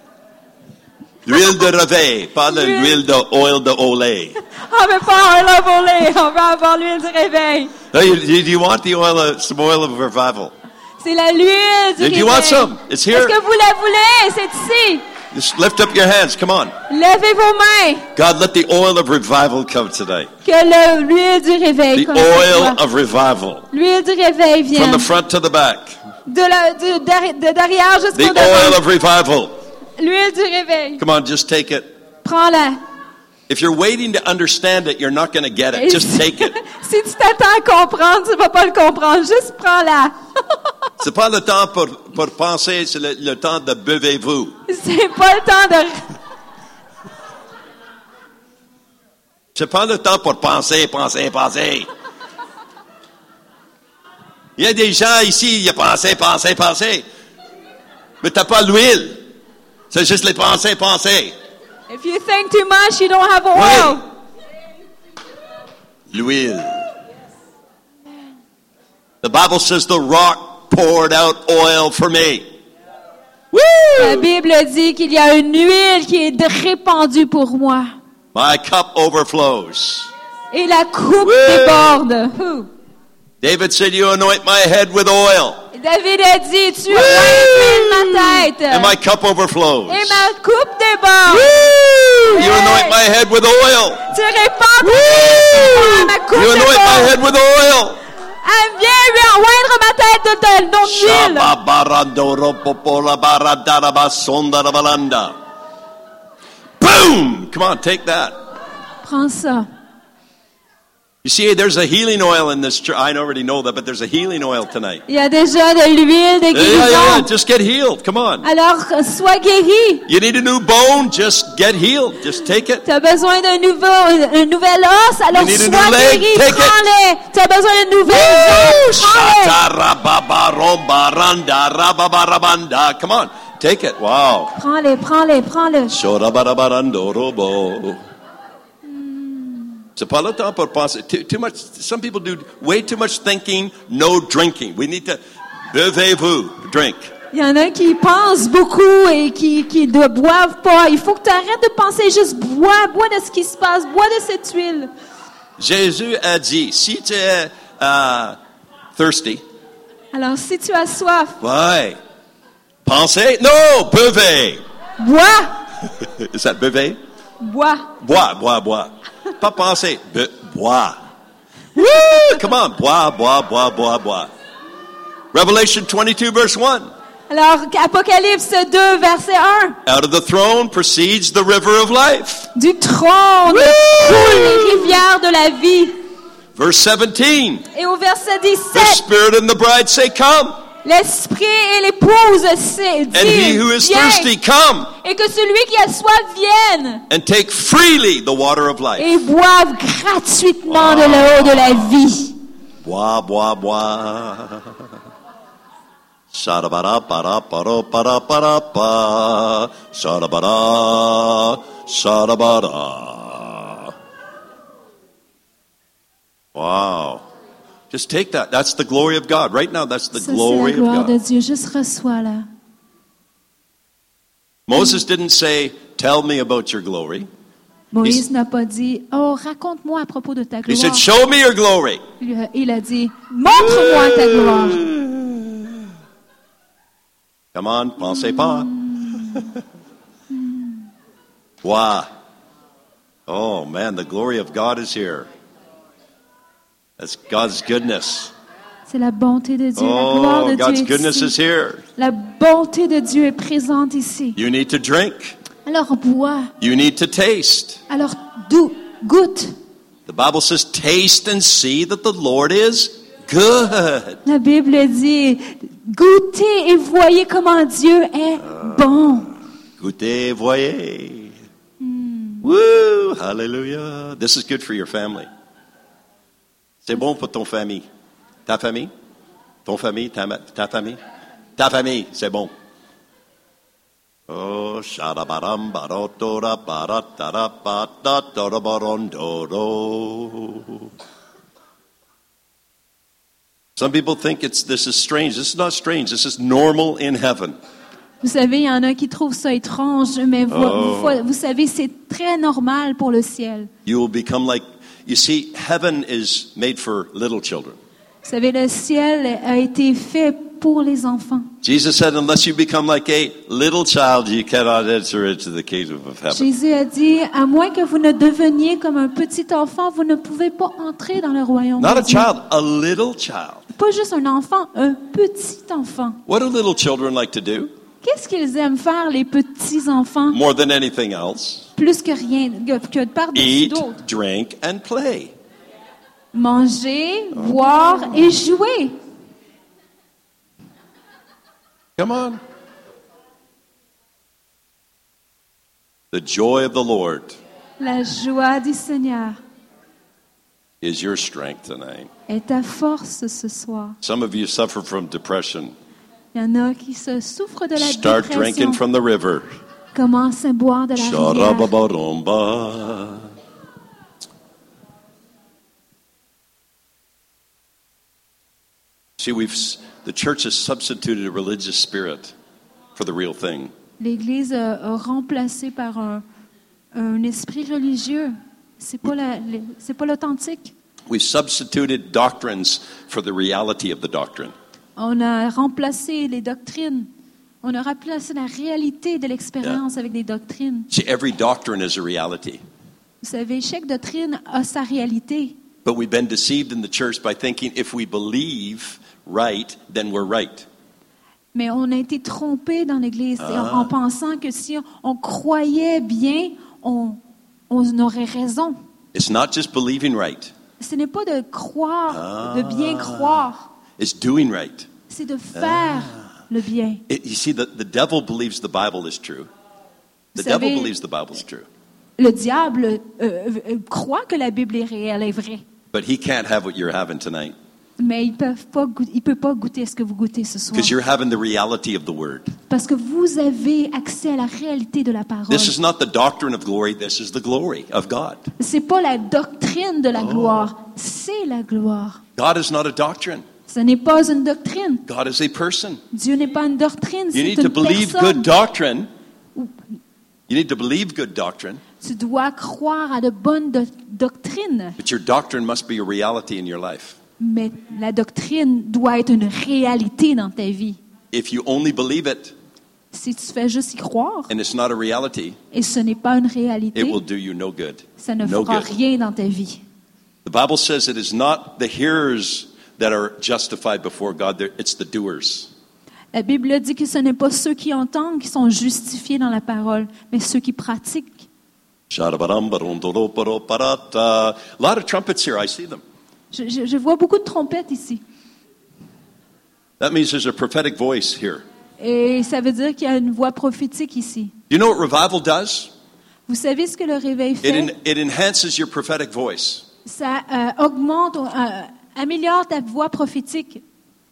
L'huile de réveil, pas de L'huile. de oil de Olay. On veut pas l'huile au volet, on veut avoir l'huile du réveil. Hey, you, you, you want the oil of, some oil of revival? C'est la l'huile du Do réveil. you want some? It's here. Est-ce que vous la voulez? C'est ici. Just lift up your hands. Come on. Levez vos mains. God, let the oil of revival come today. Que le- l'huile du réveil The oil of revival. L'huile du réveil From the front to the back. de, la, de, de derrière The oil devant. of revival. L'huile du réveil. Come on, just take it. Prends-la. If you're waiting to understand it, you're not going to get it. Just take it. si tu t'attends à comprendre, tu vas pas le comprendre. Juste prends-la. C'est pas le temps pour, pour penser, c'est le, le temps de buvez-vous. C'est pas le temps de... C'est pas le temps pour penser, penser, penser. Il y a des gens ici, il y a penser, penser, penser. Mais t'as pas l'huile. C'est juste les pensées, penser. If you think too much, you don't have oil. L'huile. The Bible says the rock poured out oil for me. La Bible dit qu'il y a une huile qui est répandue pour moi. My cup overflows. Et la coupe Oui. déborde. David said, You anoint my head with oil, David a dit, tu as ma tête. and my cup overflows. Et ma coupe déborde. You anoint my head with oil. Tu répands ma coupe You anoint my head with oil. Vient lui enjoindre ma tête de d'huile. Boom! Come on, take that. Prends ça. You see, there's a healing oil in this church. I already know that, but there's a healing oil tonight. Il y a déjà de l'huile de Yeah, yeah, yeah. Just get healed. Come on. Alors, sois guéri. You need a new bone? Just get healed. Just take it. Tu as besoin d'un nouveau, un nouvel os, alors You need a sois new leg? guéri, Take it. prends-les. Tu as besoin d'une nouvelle jambe. Come on. Take it. Wow. Prends-les, prends-les, prends-les. C'est pas le temps pour penser. Too, too much. Some people do way too much thinking, no drinking. We need to buvez-vous, drink. Il y en a qui pensent beaucoup et qui, qui ne boivent pas. Il faut que tu arrêtes de penser juste bois, bois de ce qui se passe, bois de cette huile. Jésus a dit, si tu es euh, thirsty, Alors, si tu as soif, ouais, pensez, non, buvez. bois, Is that buvez? Bois. Bois, bois, bois. Pas penser, bois. Woo! Come on, bois, bois, bois, bois, bois. Revelation 22 verse 1. Alors, Apocalypse 2, verset 1. Out of the throne proceeds the river of life. Du trône coulent les rivières de la vie. Verse 17. Et au verset The 17, Spirit and the bride say, Come. L'esprit et l'épouse c'est- And he who is disent, viens. thirsty, come Et que celui qui a soif vienne and take freely the water of life. et boive gratuitement de l'eau de la vie. Bois, bois, bois. Shadabara, para, para, para, para, pa. Shadabara, shadabara. Wow. Just take that. That's the glory of God. Right now, that's the Ça, c'est la glory of gloire de God. Dieu. Juste reçois là. Moses didn't say, Tell me about your glory. Moïse n'a pas dit, oh, raconte-moi à propos de ta He gloire. said, Show me your glory. Il a- Il a dit, montre-moi ta gloire. Come on, pensez pas. Hmm. Hmm. wow. Oh man, the glory of God is here. That's God's goodness. C'est la bonté de Dieu. la oh, gloire Oh, de God's Dieu est goodness is ici. here. La bonté de Dieu est présente ici. You need to drink. Alors bois. You need to taste. Alors dou- goûte. The Bible says, Taste and see that the Lord is good. La Bible dit, goûtez et voyez comment Dieu est ah. bon. Goûtez, voyez. Hmm. Woo! Hallelujah. This is good for your family. C'est bon pour ton famille. Ta famille? Ton famille? Ta, ta famille? Ta famille, c'est bon. Oh, barotora. Some people think it's this is strange. This is not strange. This is normal in heaven. Vous savez, il y en a qui trouvent ça étrange, mais vous, Oh. vous- vous savez, c'est très normal pour le ciel. You will become like, you see, heaven is made for little children. Vous savez, le ciel a été fait pour les enfants. Jesus said, unless you become like a little child, you cannot enter into the kingdom of heaven. Jésus a dit, à moins que vous ne deveniez comme un petit enfant, vous ne pouvez pas entrer dans le royaume Not de a Dieu. child, a little child. Pas juste un enfant, un petit enfant. What do little children like to do? Qu'est-ce qu'ils aiment faire, les petits enfants, More than anything else, plus que rien, que, que par-dessus d'autres? drink, and play. Manger, boire et jouer. Come on. The joy of the Lord La joie du Seigneur is your strength tonight. est ta force ce soir. Some of you suffer from depression. Il y en a qui se souffrent de la Start dépression. drinking from the river. Commence à boire de la rivière. See, we've the church has substituted a religious spirit for the real thing. L'Église a, remplacé par un, un esprit religieux. C'est pas la- le- c'est pas l'authentique. We've substituted doctrines for the reality of the doctrine. On a remplacé les doctrines. On a remplacé la réalité de l'expérience avec des doctrines. See, every doctrine is a reality. Vous savez, chaque doctrine a sa réalité. But we've been deceived in the church by thinking if we believe right, then we're right. Mais on a été trompé dans l'Église et en- Ah. en pensant que si on croyait bien, on, on aurait raison. It's not just believing right, Ce n'est pas de croire, de Ah. bien croire, it's doing right. c'est de faire le bien. It, you see, the, the devil believes the Bible is true. The Vous devil savez- believes the Bible is true. Le diable euh, euh, croit que la Bible est réelle, est vraie, But he can't have what you're having tonight mais il ne peut pas goûter ce que vous goûtez ce soir. because you're having the reality of the Word. Parce que vous avez accès à la réalité de la parole. This is not the doctrine of glory, this is the glory of God. C'est pas la doctrine de la Oh. gloire, c'est la gloire. God is not a doctrine, Ce n'est pas une doctrine. God is a person. Dieu n'est pas une doctrine, You c'est need to une believe personne. good doctrine. You need to believe good doctrine, Tu dois croire à de bonnes do- doctrines, but your doctrine must be a reality in your life. mais la doctrine doit être une réalité dans ta vie. If you only believe it Si tu fais juste y croire and it's not a reality, et ce n'est pas une réalité, it will do you no good. ça ne No fera good. rien dans ta vie. The Bible says it is not the hearers that are justified before God, it's the doers. La Bible dit que ce n'est pas ceux qui entendent qui sont justifiés dans la parole, mais ceux qui pratiquent. A lot of trumpets here, I see them. Je, je- je vois beaucoup de trompettes ici. That means there's a prophetic voice here. Et ça veut dire qu'il y a une voix prophétique ici. You know what revival does? Vous savez ce que le réveil It, fait? en, it enhances your prophetic voice. Ça euh, augmente, euh, améliore ta voix prophétique.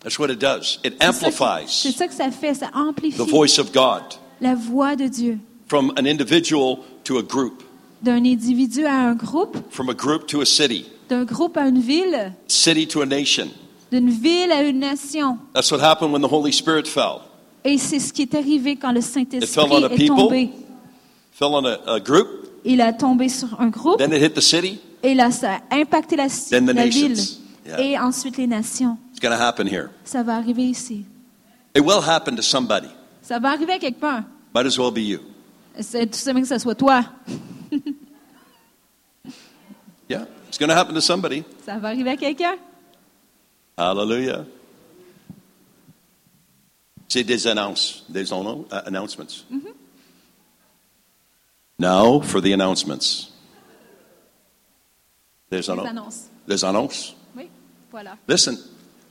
That's what it does. It C'est ça qui- C'est amplifies ça que ça fait, ça amplifie the voice of God la voix de Dieu. from an individual to a group, D'un individu à un groupe, from a group to a city, d'un groupe à une ville, city to a nation. d'une ville à une nation. That's what happened when the Holy Spirit fell. Et c'est ce qui est arrivé quand le It fell on Saint-Esprit a est people. tombé. Fell on a, a group, Il a tombé sur un groupe, then it hit the city. et là, ça a impacté la, Then the la ville. nations. Yeah. Et ensuite les nations. It's going to happen here. Ça va arriver ici. It will happen to somebody. Ça va arriver à quelqu'un. Might as well be you. C'est tout simplement que ce soit toi. Yeah, it's going to happen to somebody. Ça va arriver à quelqu'un. Hallelujah. C'est des annonces, des anno- uh, announcements. Now for the announcements. There's annonces. There's annonces. Voilà. Listen,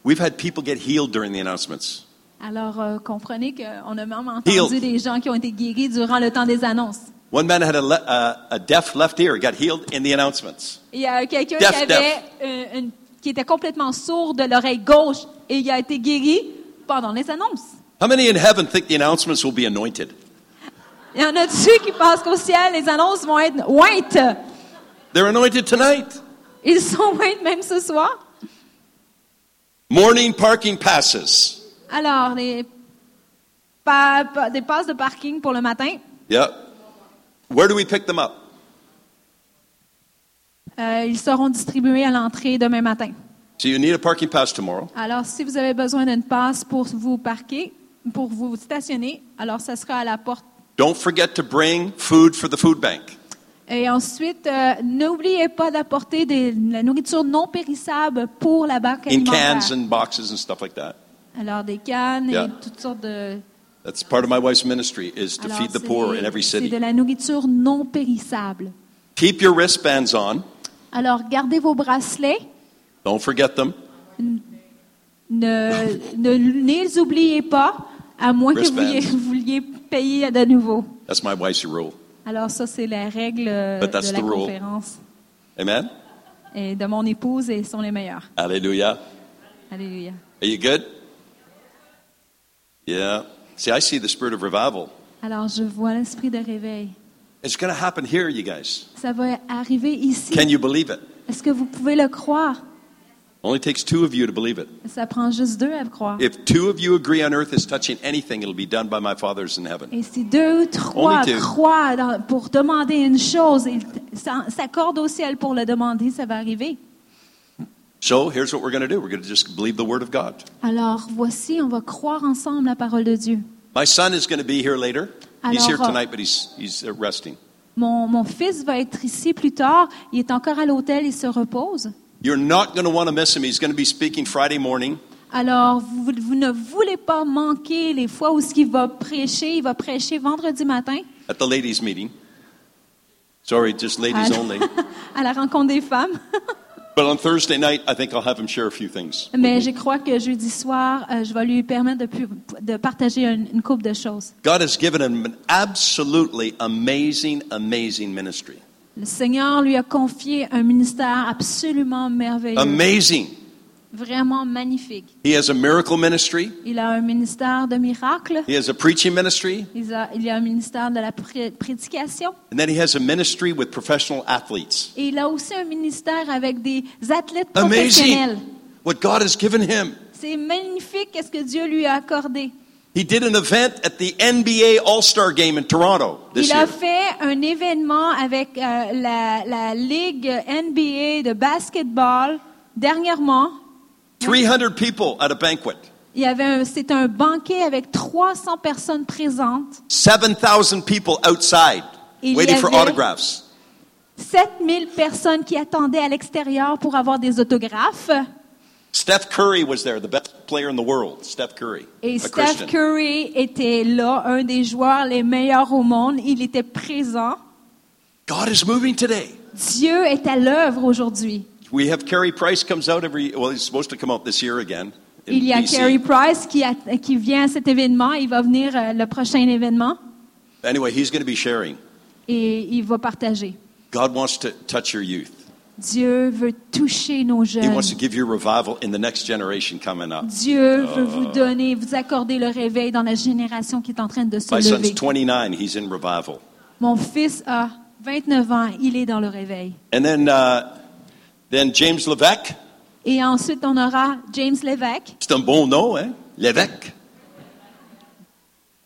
we've had people get healed during the announcements. Alors, euh, comprenez qu'on a même entendu Healed. des gens qui ont été guéris durant le temps des annonces. One man had a, le- uh, a deaf left ear, got healed in the announcements. Il y a quelqu'un Deaf, qui, avait, euh, une- qui était complètement sourd de l'oreille gauche et il a été guéri pendant les annonces. How many in heaven think the announcements will be anointed? Il y en a-tu qui pensent qu'au ciel, les annonces vont être ointes? They're anointed tonight. Ils sont ointes même ce soir. Morning parking passes. Alors, les pa- pa- des passes de parking pour le matin, Yeah. Where do we pick them up? euh, ils seront distribués à l'entrée demain matin. So you need a parking pass tomorrow. Alors, si vous avez besoin d'une passe pour vous parquer, pour vous stationner, alors ça sera à la porte. Don't forget to bring food for the food bank. Et ensuite, euh, n'oubliez pas d'apporter de la nourriture non périssable pour la banque In alimentaire. cans and boxes and stuff like that. Alors, des cannes Yeah. et toutes sortes de... That's part of my wife's ministry is to Alors, feed the c'est poor in every c'est city. de la nourriture non périssable. Keep your wristbands on. Alors, gardez vos bracelets. Don't forget them. Ne, ne, ne les oubliez pas, à moins que vous vouliez, vous vouliez payer de nouveau. That's my wife's rule. Alors ça, c'est la règle euh, de la conférence. Amen? Et de mon épouse, et sont les meilleurs. Hallelujah. Alléluia. Are you good? Yeah. See, I see the spirit of revival. Alors, je vois l'esprit de réveil. It's going to happen here, you guys. Ça va arriver ici. Can you believe it? Est-ce que vous pouvez le croire? Only takes two of you to believe it. Ça prend juste deux à le croire. If two of you agree on earth is touching anything, it'll be done by my fathers in heaven. Et si deux ou trois croient dans- pour demander une chose, ils s'accordent au ciel pour le demander, ça va arriver. So here's what we're going to do. We're going to just believe the word of God. Alors, voici, on va croire ensemble la parole de Dieu. My son is going to be here later. He's here Alors, tonight, but he's, he's resting. Mon, mon fils va être ici plus tard. Il est encore à l'hôtel, il se repose. You're not going to want to miss him. He's going to be speaking Friday morning. Alors, vous, vous ne voulez pas manquer les fois où ce qu'il va prêcher. Il va prêcher vendredi matin at the ladies' meeting. Sorry, just ladies à, only. à la rencontre des femmes. But on Thursday night, I think I'll have him share a few things. Mais je crois que jeudi soir, euh, je vais lui permettre de, pu- de partager une, une couple de choses. God has given him an absolutely amazing, amazing ministry. Le Seigneur lui a confié un ministère absolument merveilleux, Amazing. vraiment magnifique. He has a miracle ministry. Il a un ministère de miracles. He has a preaching ministry. Il a, il a un ministère de la pré- prédication. And then he has a ministry with professional athletes. Et il a aussi un ministère avec des athlètes Amazing. professionnels. What God has given him. C'est magnifique ce que Dieu lui a accordé. He did an event at the NBA All Star game in Toronto this Il a year. fait un événement avec euh, la, la Ligue NBA de basketball dernièrement. 300 people at a banquet. Il y avait un- c'est un banquet avec 300 personnes présentes, 7,000 people outside Il y waiting for avait- autographs. 7000 personnes qui attendaient à l'extérieur pour avoir des autographes. Steph Curry was there, the best player in the world. Steph Curry, Et Steph Christian. Curry était là, un des joueurs les meilleurs au monde. Il était présent. God is moving today. Dieu est à l'œuvre aujourd'hui. We have Carey Price comes out every. Well, he's supposed to come out this year again. in Il y a BC. Carey Price qui, a- qui vient à cet événement. Il va venir euh, le prochain événement Anyway, he's going to be sharing. et il va partager. God wants to touch your youth. Dieu veut toucher nos He jeunes. wants to give you revival in the next generation coming up. Dieu veut vous donner, vous accorder le réveil dans la génération qui est en train de se My son's lever. 29. He's in revival. Mon fils a 29 ans, il est dans le réveil. And then, uh, then James Levesque. Et ensuite, on aura James Lévesque. C'est un bon nom, hein? Levesque.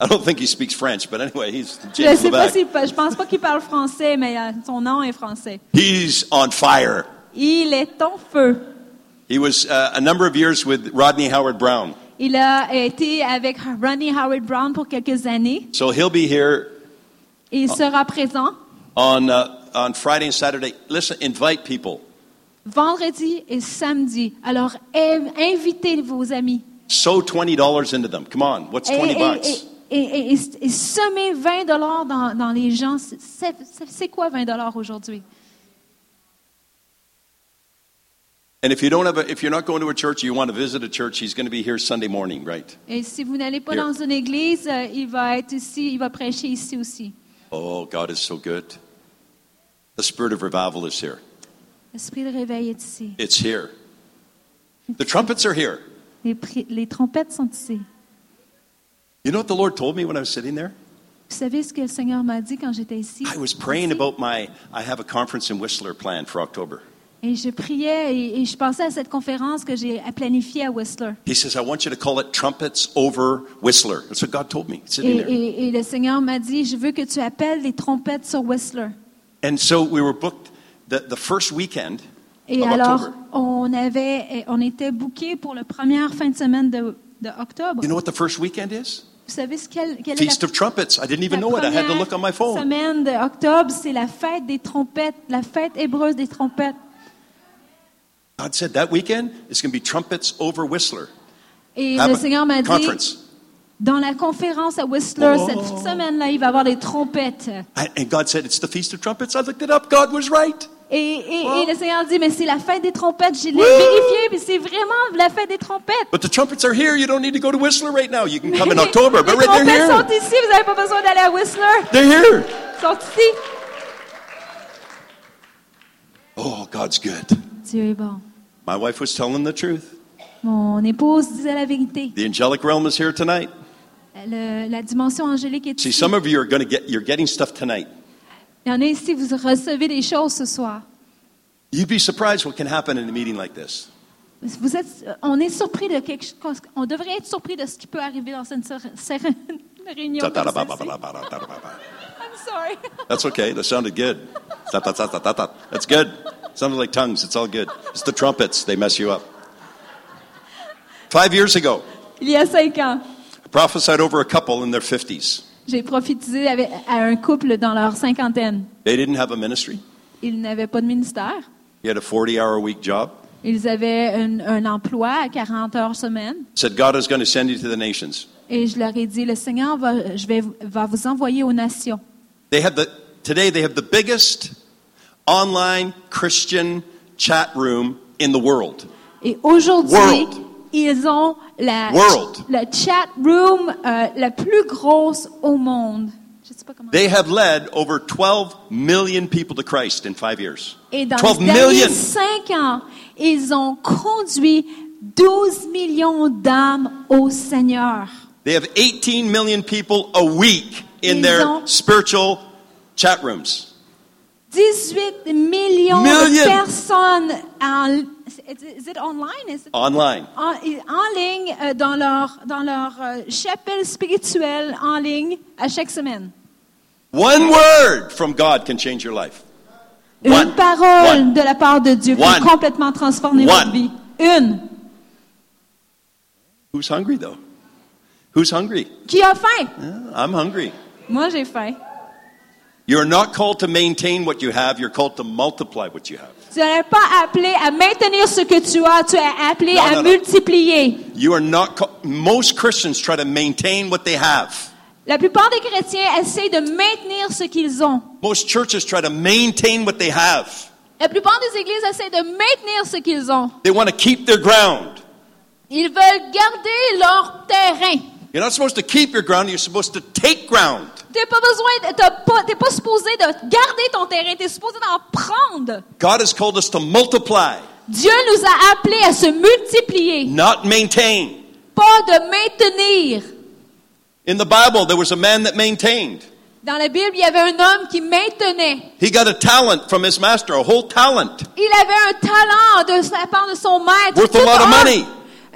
I don't think he speaks French, but anyway, he's Je James sais pas si, je pense pas qu'il parle français, mais euh, son nom est français. He's on fire. Il est en feu. He was uh, a number of years with Rodney Howard Brown. Il a été avec Ronnie Howard Brown pour quelques années. So he'll be here il sera présent on, uh, on Friday and Saturday. Listen, invite people. vendredi et samedi. Alors, in- invitez vos amis. Sow $20 into them. Come on, what's Et, 20 et- bucks? Et- et- et- et semez 20 dollars dans, dans les gens. C'est- quoi 20 dollars aujourd'hui? And if you don't have a, if you're not going to a church, you want to visit a church, he's going to be here Sunday morning, right? Et si vous n'allez pas Here. dans une église, euh, il va être ici, il va prêcher ici aussi. Oh, God is so good. The spirit of revival is here. L'esprit de réveil est ici. It's here. The trumpets are here. Les trompettes sont ici. You know what the Lord told me when I was sitting there? Vous savez ce que le Seigneur m'a dit quand j'étais ici? I was praying about my I have a conference in Whistler planned for October. Et je priais et, et je pensais à cette conférence que j'ai planifiée à Whistler. He says, I want you to call it Trumpets Over Whistler. That's what God told me, Et, sitting there. et- et le Seigneur m'a dit, je veux que tu appelles les trompettes sur Whistler. And so we were booked the, the first weekend Et of alors, October. on, avait, on était bookés pour la première fin de semaine de, de octobre. You know what the first weekend is? Vous savez ce qu'elle quelle est la, Feast of Trumpets. I didn't even know it. I had to look on my phone. semaine de octobre? C'est la fête des trompettes, la fête hébreuse des trompettes. God said that weekend is going to be Trumpets Over Whistler. Et Have le Seigneur m'a dit, conference. dans la conférence à Whistler, Oh. cette semaine-là, il va y avoir des trompettes. And God said, It's the Feast of Trumpets. I looked it up. God was right. Et, et- et le Seigneur dit, mais c'est la fête des trompettes. Je l'ai vérifié, puis c'est vraiment la fête des trompettes. But the trumpets are here. You don't need to go to Whistler right now. You can come in October, but les right, trompettes here. sont ici, vous n'avez pas besoin d'aller à Whistler. They're here. Ils sont ici. Oh, God's good. Dieu est bon. My wife was telling the truth. Mon épouse disait la vérité. The angelic realm is here tonight. Le- la dimension angélique est See, ici. some of you are going to get, you're getting stuff tonight. Il y en a ici, vous recevez des choses ce soir. You'd be surprised what can happen in a meeting like this. Vous êtes, euh, on est surpris de quelque chose. On devrait être surpris de ce qui peut arriver dans une ser- ser- une réunion. I'm sorry. That's okay. That sounded good. That's good. Sounded like tongues. It's all good. It's the trumpets. They mess you up. Five years ago, Il y a cinq ans, I prophesied over a couple in their 50s. J'ai prophétisé avec- à un couple dans leur cinquantaine. They didn't have a ministry. Ils n'avaient pas de ministère. He had a 40-hour a week job. Ils avaient un, un emploi à 40 heures semaine. Said God is going to send you to the nations. Et je leur ai dit, le Seigneur va, je vais, va vous envoyer aux nations. They have the today. They have the biggest online Christian chat room in the world. Et aujourd'hui, World. Ils ont la, World. la chat room euh, la plus grosse au monde. Je sais pas comment. They have led over 12 million people to Christ in five years. Et dans 12 les derniers million. cinq ans, ils ont conduit 12 millions d'âmes au Seigneur. They have 18 million people a week in Ils their spiritual chat rooms. 18 millions Million. de personnes en, is it online? Is it- Online. en, en ligne euh, dans leur, dans leur euh, chapelle spirituelle en ligne à chaque semaine. One word from God can change your life. Une One. parole One. de la part de Dieu peut complètement transformer One. votre vie. Une. Who's hungry though? Who's hungry? Qui a faim? Yeah, I'm hungry. Moi, j'ai faim. You're not called to maintain what you have, you're called to multiply what you have. Tu n'es pas appelé à maintenir ce que tu as, tu es appelé Non, à non, non. multiplier. You are not most Christians try to maintain what they have. La plupart des chrétiens essaient de maintenir ce qu'ils ont. Most churches try to maintain what they have. La plupart des églises essaient de maintenir ce qu'ils ont. They want to keep their ground. Ils veulent garder leur terrain. You're not supposed to keep your ground, you're supposed to take ground. T'as pas besoin, t'as pas, t'es pas supposé de garder ton terrain, t'es supposé d'en prendre. God has called us to multiply, Dieu nous a appelés à se multiplier, not maintain. pas de maintenir. In the Bible, there was a man that maintained. Dans la Bible, il y avait un homme qui maintenait. He got a talent from his master, a whole talent. Il avait un talent de sa part de son maître. Worth a lot of money.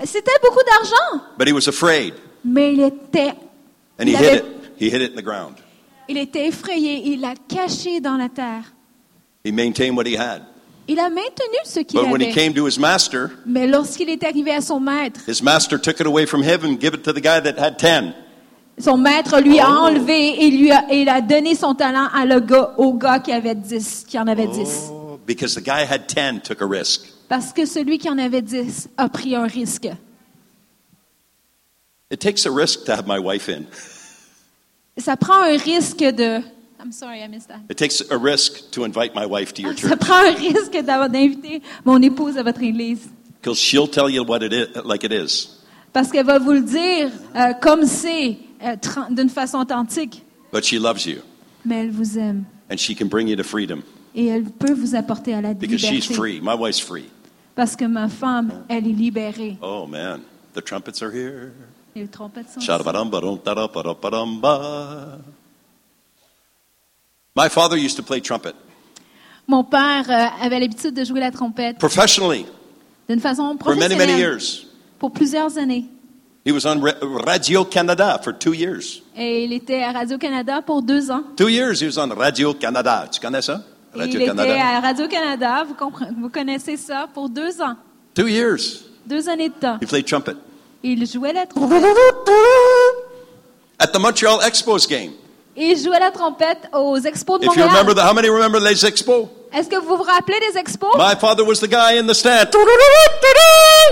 C'était beaucoup d'argent, But he was afraid, mais il était, and he Il hid avait- it. He hid it in the ground. il était effrayé. Il l'a caché dans la terre. He maintained what he had. Il a maintenu ce qu'il But when he avait. came to his master, Mais lorsqu'il est arrivé à son maître, his master took it away from him and gave it to the guy that had 10. son maître lui a Oh. enlevé et lui a, et il a donné son talent à le gars, au gars qui avait 10, qui en avait 10. Oh, because the guy had 10 took a risk. Parce que celui qui en avait 10 a pris un risque. It takes a risk to have my wife in. Ça prend un risque de... I'm sorry, I missed that. It takes a risk to invite my wife to your Ça church prend un risque d'inviter mon épouse à votre église. because she'll tell you what it is, like it is. Parce qu'elle va vous le dire euh, comme c'est, euh, d'une façon authentique. But she loves you, Mais elle vous aime. and she can bring you to freedom Et elle peut vous apporter à la because she's liberté. free. My wife's free. Parce que ma femme, elle est libérée. Oh man, the trumpets are here. My father used to play trumpet Mon père euh, avait l'habitude de jouer la trompette professionally d'une façon for many, many professionnelle years. pour plusieurs années. He was on Ra- Radio Canada for two years. Et il était à Radio-Canada pour deux ans. Two years he was on Radio Canada. Tu connais ça? Et Radio il était Canada. à Radio-Canada, vous, compre- vous connaissez ça, pour deux ans. Two years. Deux années de temps. He played trumpet. Il jouait la trompette. At the Montreal Expos game. Il jouait la trompette aux expos de If you Montréal. remember, the, how many remember les expos? Est-ce que vous vous rappelez des expos? My father was the guy in the stand.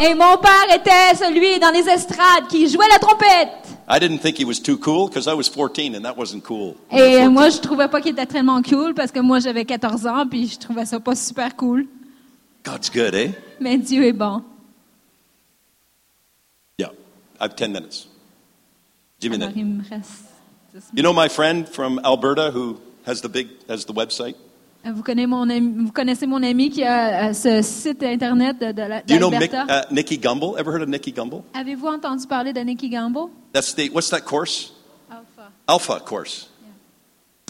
Et mon père était celui dans les estrades qui jouait la trompette. I didn't think he was too cool because I was 14 and that wasn't cool. Et moi, je trouvais pas qu'il était tellement cool parce que moi, j'avais 14 ans puis je trouvais ça pas super cool. God's good, eh? Mais Dieu est bon. I have 10 minutes. 10 Alors, minutes. il me dix You know my friend from Alberta who has the big has the website? Vous connaissez mon ami, vous connaissez mon ami qui a ce site internet de, de la- Do you know Mick, uh, Nikki Gumbel? Ever heard of Nikki Gumbel? Avez-vous entendu parler de Nicky Gamble? That's the what's that course? Alpha. Alpha course.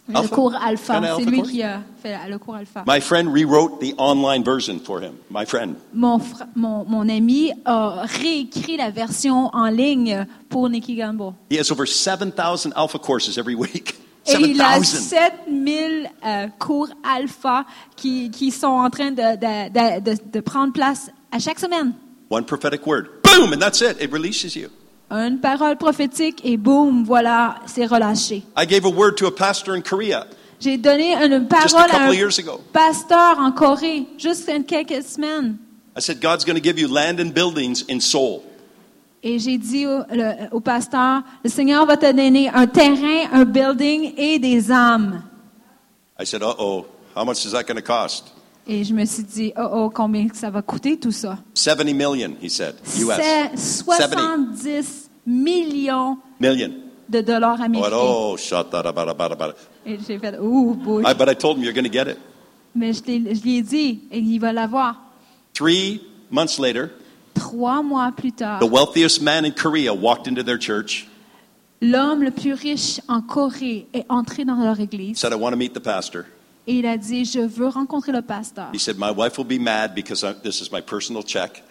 Le cours Alpha. C'est lui course? qui a fait le cours Alpha. My friend rewrote the online version for him. My friend. Mon, fr- mon, mon ami a réécrit la version en ligne pour Nicky Gamble. He has over 7,000 alpha courses every week. Et il a 7,000. 7000 euh, cours alpha qui, qui sont en train de, de, de, de, de prendre place à chaque semaine. One prophetic word. Boom, and that's it. It releases you. Une parole prophétique et boum, voilà, c'est relâché. I gave a word to a pastor in Korea J'ai donné une just a parole à couple un of years ago. pasteur en Corée, juste il y a quelques semaines. I said, God's going to give you land and buildings in Seoul. Et j'ai dit au, le- au pasteur, le Seigneur va te donner un terrain, un building et des âmes. I said, uh oh, how much is that going to cost? Et je me suis dit, oh oh, combien ça va coûter tout ça? 70 million, he said, US. C'est 70 millions Million. de dollars américains. oh, about. Et j'ai fait, oh boy. I, but I told him you're going to get it. Mais je, je lui ai dit, et il va l'avoir. Three months later, Trois mois plus tard, the wealthiest man in Korea walked into their church, l'homme le plus riche en Corée est entré dans leur église said, I want to meet the pastor. Et il a dit, je veux rencontrer le pasteur. He said, My wife will be mad because this is my personal check.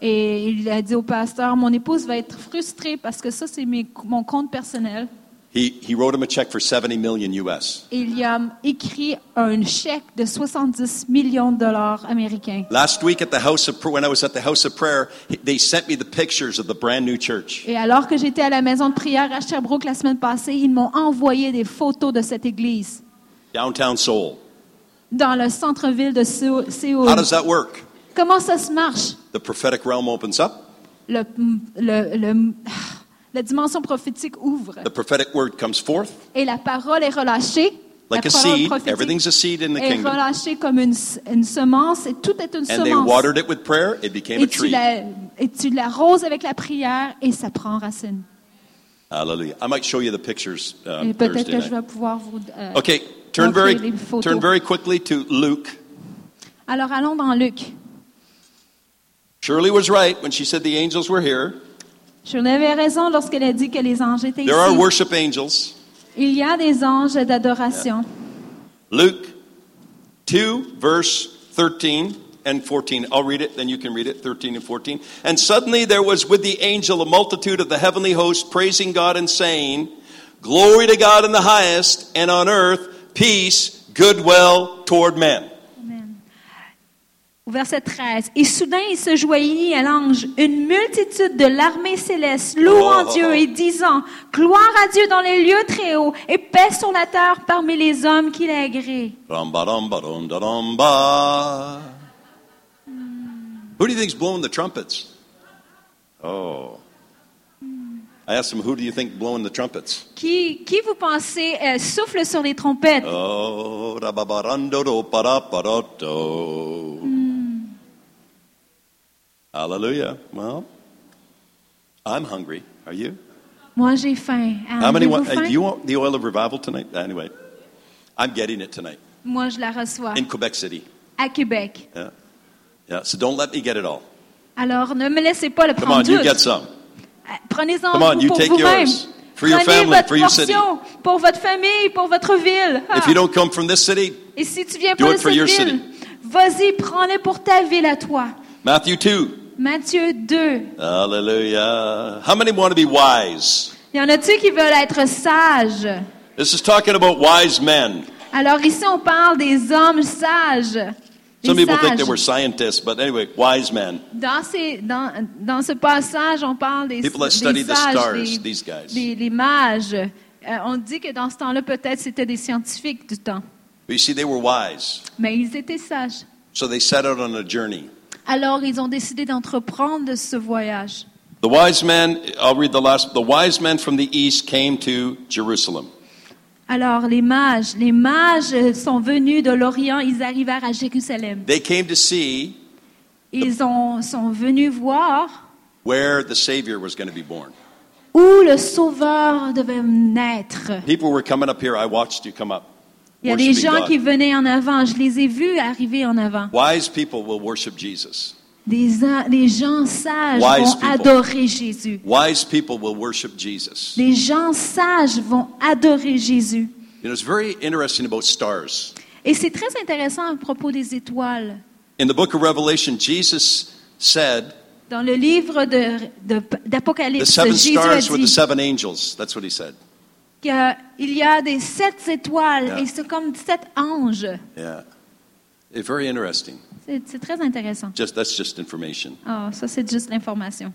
Et il a dit au pasteur, mon épouse va être frustrée parce que ça, c'est mon compte personnel. He, he wrote him a check for 70 million US. Il y a écrit un chèque de 70 millions de dollars américains. Last week at the house of when I was at the house of prayer, he- they sent me the pictures of the brand new church. Et alors que j'étais à la maison de prière à Sherbrooke la semaine passée, ils m'ont envoyé des photos de cette église. downtown Seoul. Dans le centre-ville de Séo- Séoul. How does that work? Comment ça se marche? The prophetic realm opens up, Le, le- le- la dimension prophétique ouvre the prophetic word comes forth. et la parole est relâchée. Like la a seed, everything's a seed in the est kingdom. relâchée comme une, une semence et tout est une And they semence. watered it with prayer, it became a Et tu, tree. la, et tu l'arroses avec la prière et ça prend racine. Hallelujah. I might show you the pictures um, et peut-être je vais pouvoir vous. euh, Okay, turn very, les photos. turn very quickly to Luke. Alors allons dans Luc. Shirley was right when she said the angels were here. Shirley avait raison lorsqu'elle a dit que les anges étaient There are worship angels. Il y a des anges d'adoration. Luke 2, verse 13 and 14. I'll read it, then you can read it, 13 and 14. And suddenly there was with the angel a multitude of the heavenly host praising God and saying, Glory to God in the highest, and on earth peace, goodwill toward men. Au verset 13. Et soudain il se joignit à l'ange une multitude de l'armée céleste, louant Oh. Dieu et disant Gloire à Dieu dans les lieux très hauts et paix sur la terre parmi les hommes qu'il a agréés. Ram-ba-dum-ba-dum-da-dum-ba. Who do you think's blowing the trumpets? Oh. I asked him, who do you think blowing the trumpets? Qui, qui vous pensez euh, souffle sur les trompettes? Oh, ra-ba-ba-ran-do-do-pa-da-pa-da-do. Hallelujah. Well, I'm hungry. Are you? Moi j'ai faim. How many want, faim? uh, do you want the oil of revival tonight? Anyway, I'm getting it tonight Moi je la reçois in Quebec City. à Québec. Yeah. Yeah. So don't let me get it all. Alors ne me laissez pas le Come prendre on, you tout. get some. Prenez-en Come on, vous you pour take vous-même. yours. For your Prenez family, votre for your city. pour votre famille, pour votre ville. Ah. If you don't come from this city, Et si tu viens Do pas it for cette your ville, city. vas-y, prends-le pour ta ville à toi. Matthew 2. Matthieu 2. Hallelujah. How many want to be wise? Y en a-tu qui veulent être sages? This is talking about wise men. Alors ici, on parle des hommes sages. Some people think they were scientists, but anyway, wise men. Dans, ces, dans, dans ce passage, on parle des, People that des study the sages, stars, des, these guys. des- les mages. Euh, on dit que dans ce temps-là, peut-être c'était des scientifiques du temps. But you see, they were wise. Mais ils étaient sages. So they set out on a journey. Alors, ils ont décidé d'entreprendre ce voyage. The wise men, I'll read the last. The wise men from the east came to Jerusalem. Alors, les mages, les mages sont venus de l'Orient, ils arrivèrent à Jérusalem. They came to see Ils ont, sont venus voir where the Savior was going to be born. où le Sauveur devait naître. People were coming up here. I watched you come up. Il y a des gens God. qui venaient en avant, je les ai vus arriver en avant. Wise people will worship Jesus. Des, des gens sages Wise vont people. adorer Jésus. Wise people will worship Jesus. Des gens sages vont adorer Jésus. You know, it's very interesting about stars. Et c'est très intéressant à propos des étoiles. In the book of Revelation, Jesus said, Dans le livre de- de- The d'Apocalypse, seven Jésus a stars were the dit seven angels. That's what he said. qu'il y a des sept étoiles Yeah. et c'est comme sept anges. Yeah. It's very interesting. C'est très intéressant. Just that's just information. Ah, ça, c'est juste l'information.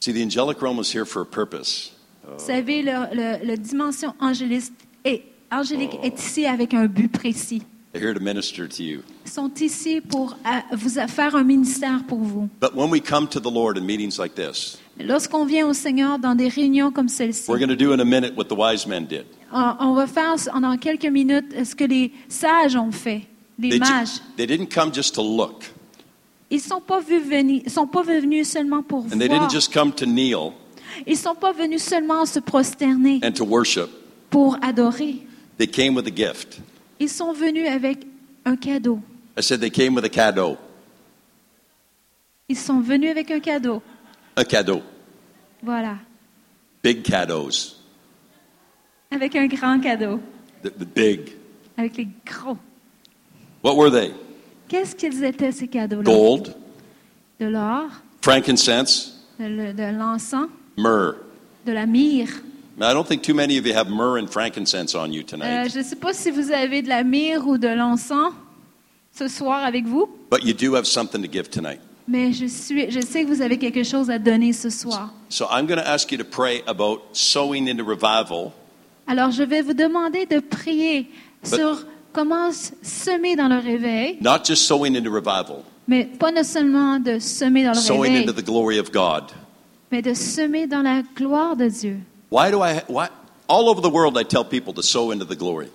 See, the angelic realm was here for a purpose. Vous savez, le, le- le dimension angéliste est, angélique est ici avec un but précis. They're here to minister to you. Ils sont ici pour euh, vous faire un ministère pour vous. But when we come to the Lord in meetings like this, Lorsqu'on vient au Seigneur dans des réunions comme celle-ci, we're going to do in a minute what the wise men did. on, on va faire dans quelques minutes ce que les sages ont fait, They, ju- mages. they didn't come just to look, Ils sont pas ils sont pas venus seulement pour and they voir. didn't just come to kneel Ils sont pas venus seulement se prosterner and to worship. pour adorer. They came with a gift. Ils sont venus avec un cadeau. I said they came with a cadeau. Ils sont venus avec un cadeau. A cadeau. Voilà, Big cadeaux. avec un grand cadeau, The, the big. avec les gros. What were they? Qu'est-ce qu'ils étaient ces cadeaux-là? Gold, De l'or, frankincense, de, de l'encens, myrrh. de la myrrhe? I don't think too many of you have myrrh and frankincense on you Euh, tonight, je ne sais pas si vous avez de la myrrhe ou de l'encens ce soir avec vous, but you do have something to give tonight. mais je, suis, je sais que vous avez quelque chose à donner ce soir. So I'm going to ask you to pray about sowing into revival Alors je vais vous demander de prier sur comment s- semer dans le réveil, Not just sowing into revival, mais pas seulement de semer dans le sowing réveil, into the glory of God. mais de semer dans la gloire de Dieu. Why do I, why, all over the world, I tell people to sow into the glory?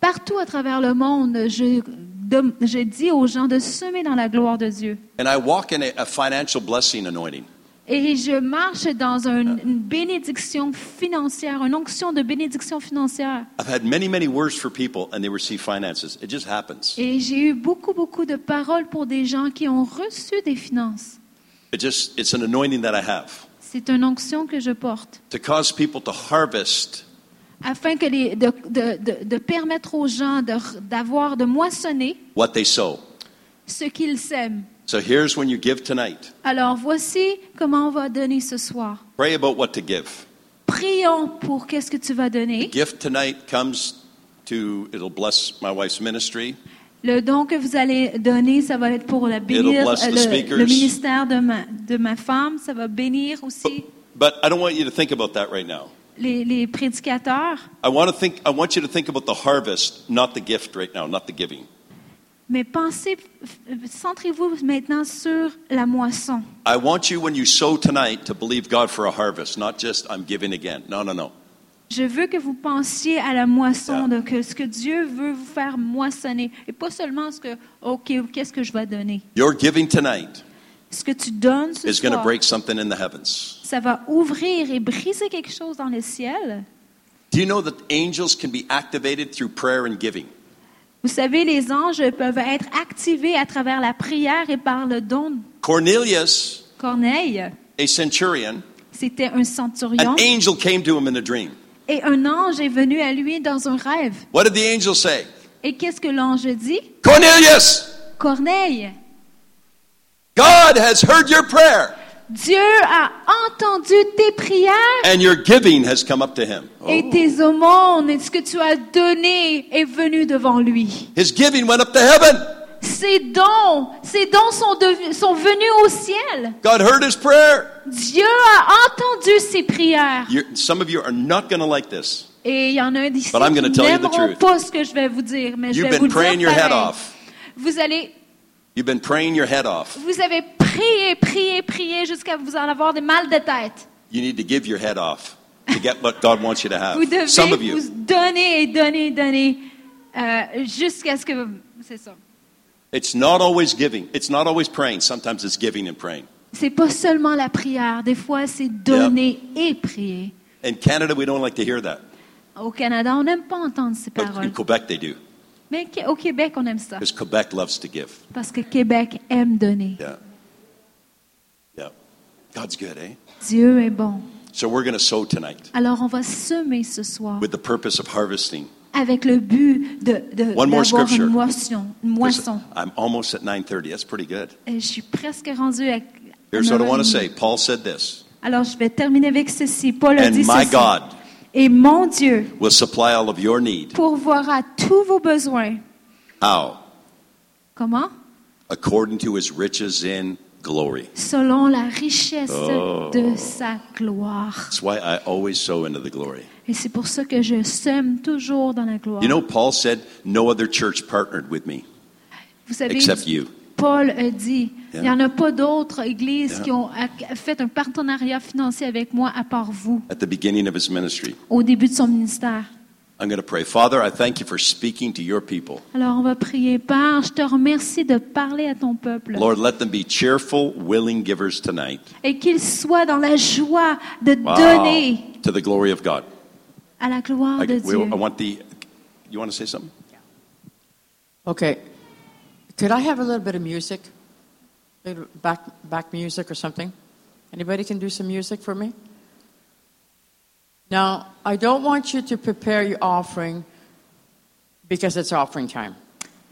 Partout à travers le monde, je, de- je dis aux gens de semer dans la gloire de Dieu. And I walk in a, a financial blessing anointing. Et je marche dans un- une bénédiction financière, une onction de bénédiction financière. I've had many, many words for people and they receive finances. It just happens. Et j'ai eu beaucoup, beaucoup de paroles pour des gens qui ont reçu des finances. It just, it's an anointing that I have C'est une onction que je porte. to cause people to harvest Afin que les, de, de- de- de permettre aux gens de- d'avoir, de, moissonner what they sow. ce qu'ils sèment. So here's when you give tonight. Alors voici comment on va donner ce soir. Pray about what to give. Prions pour qu'est-ce que tu vas donner. Gift tonight comes to, it'll bless my wife's ministry. Le don que vous allez donner, ça va être pour la bénir, the euh, le, le ministère de ma, de ma femme. Ça va bénir aussi But I don't want you to think about that right now. les, les prédicateurs. I want to think, I want you to think about the harvest, not the gift right now, not the giving. Mais pensez, centrez-vous maintenant sur la moisson. I want you, when you sow tonight, to believe God for a harvest, not just I'm giving again. No, no, no. Je veux que vous pensiez à la moisson, Yeah. de que ce que Dieu veut vous faire moissonner. Et pas seulement ce que, OK, qu'est-ce que je vais donner. Your giving tonight Ce que tu donnes ce is soir, break something in the heavens. ça va ouvrir et briser quelque chose dans le ciel. Do you know that angels can be activated through prayer and giving? Vous savez, les anges peuvent être activés à travers la prière et par le don. Cornelius, Corneille, a centurion, c'était un centurion. an angel came to him in a dream. Et un ange est venu à lui dans un rêve. What did the angel say? Et qu'est-ce que l'ange dit? Cornelius, Corneille, God has heard your prayer, Dieu a entendu tes prières and your giving has come up to him. et tes aumônes et ce que tu as donné est venu devant lui. His giving went up to heaven. Ses dons, ses dons sont, sont venus au ciel. God heard his prayer. Dieu a entendu ses prières. You're, some of you are not going to like this. Et il y en a un d'ici But I'm qui gonna tell you the n'aimeront truth. pas ce que je vais vous dire, mais je You've vais vous been le praying dire your head pareil. off. Vous allez, You've been praying your head off. vous avez prié, prié, prié jusqu'à vous en avoir des mal de tête. You need to give your head off to get what God wants you to have. Vous devez Some of you. vous donner et donner et donner euh, jusqu'à ce que c'est ça. It's not always giving. It's not always praying. Sometimes it's giving and praying. C'est pas seulement la prière, des fois c'est donner et prier. In Canada, we don't like to hear that. Au Canada, on n'aime pas entendre ces But paroles. in Quebec, they do. Mais au Québec, on aime ça. Because Quebec loves to give. Parce que Québec aime donner. Yeah. Yeah. God's good, eh? Dieu est bon. So we're going to sow tonight Alors on va semer ce soir with the purpose of harvesting. avec le but de, de, One more scripture. une moisson. Une moisson. I'm almost at 9:30. That's pretty good. Et je suis presque rendue à. Here's what I want to 9h30. say. Paul said this, Alors je vais terminer avec ceci. Paul a and dit my ceci. God Et mon Dieu will supply all of your need. pourvoira tous vos besoins. How? Comment? According to his riches in glory. Selon la richesse Oh. de sa gloire. That's why I always sow into the glory. Et c'est pour ça que je sème toujours dans la gloire. You know, Paul said, No other church partnered with me Vous savez, except you. Paul a dit, il n'y Yeah. en a pas d'autres églises Yeah. qui ont fait un partenariat financier avec moi à part vous At the beginning of his ministry, au début de son ministère. I'm going to pray. Father, I thank you for speaking to your people. Alors on va prier. Père, je te remercie de parler à ton peuple Lord, let them be cheerful, willing givers tonight. et qu'ils soient dans la joie de Wow. donner To the glory of God. à la gloire I, de we- Dieu. I want the. You want to say something? Okay. Could I have a little bit of music? Back back music or something? Anybody can do some music for me? Now, I don't want you to prepare your offering because it's offering time.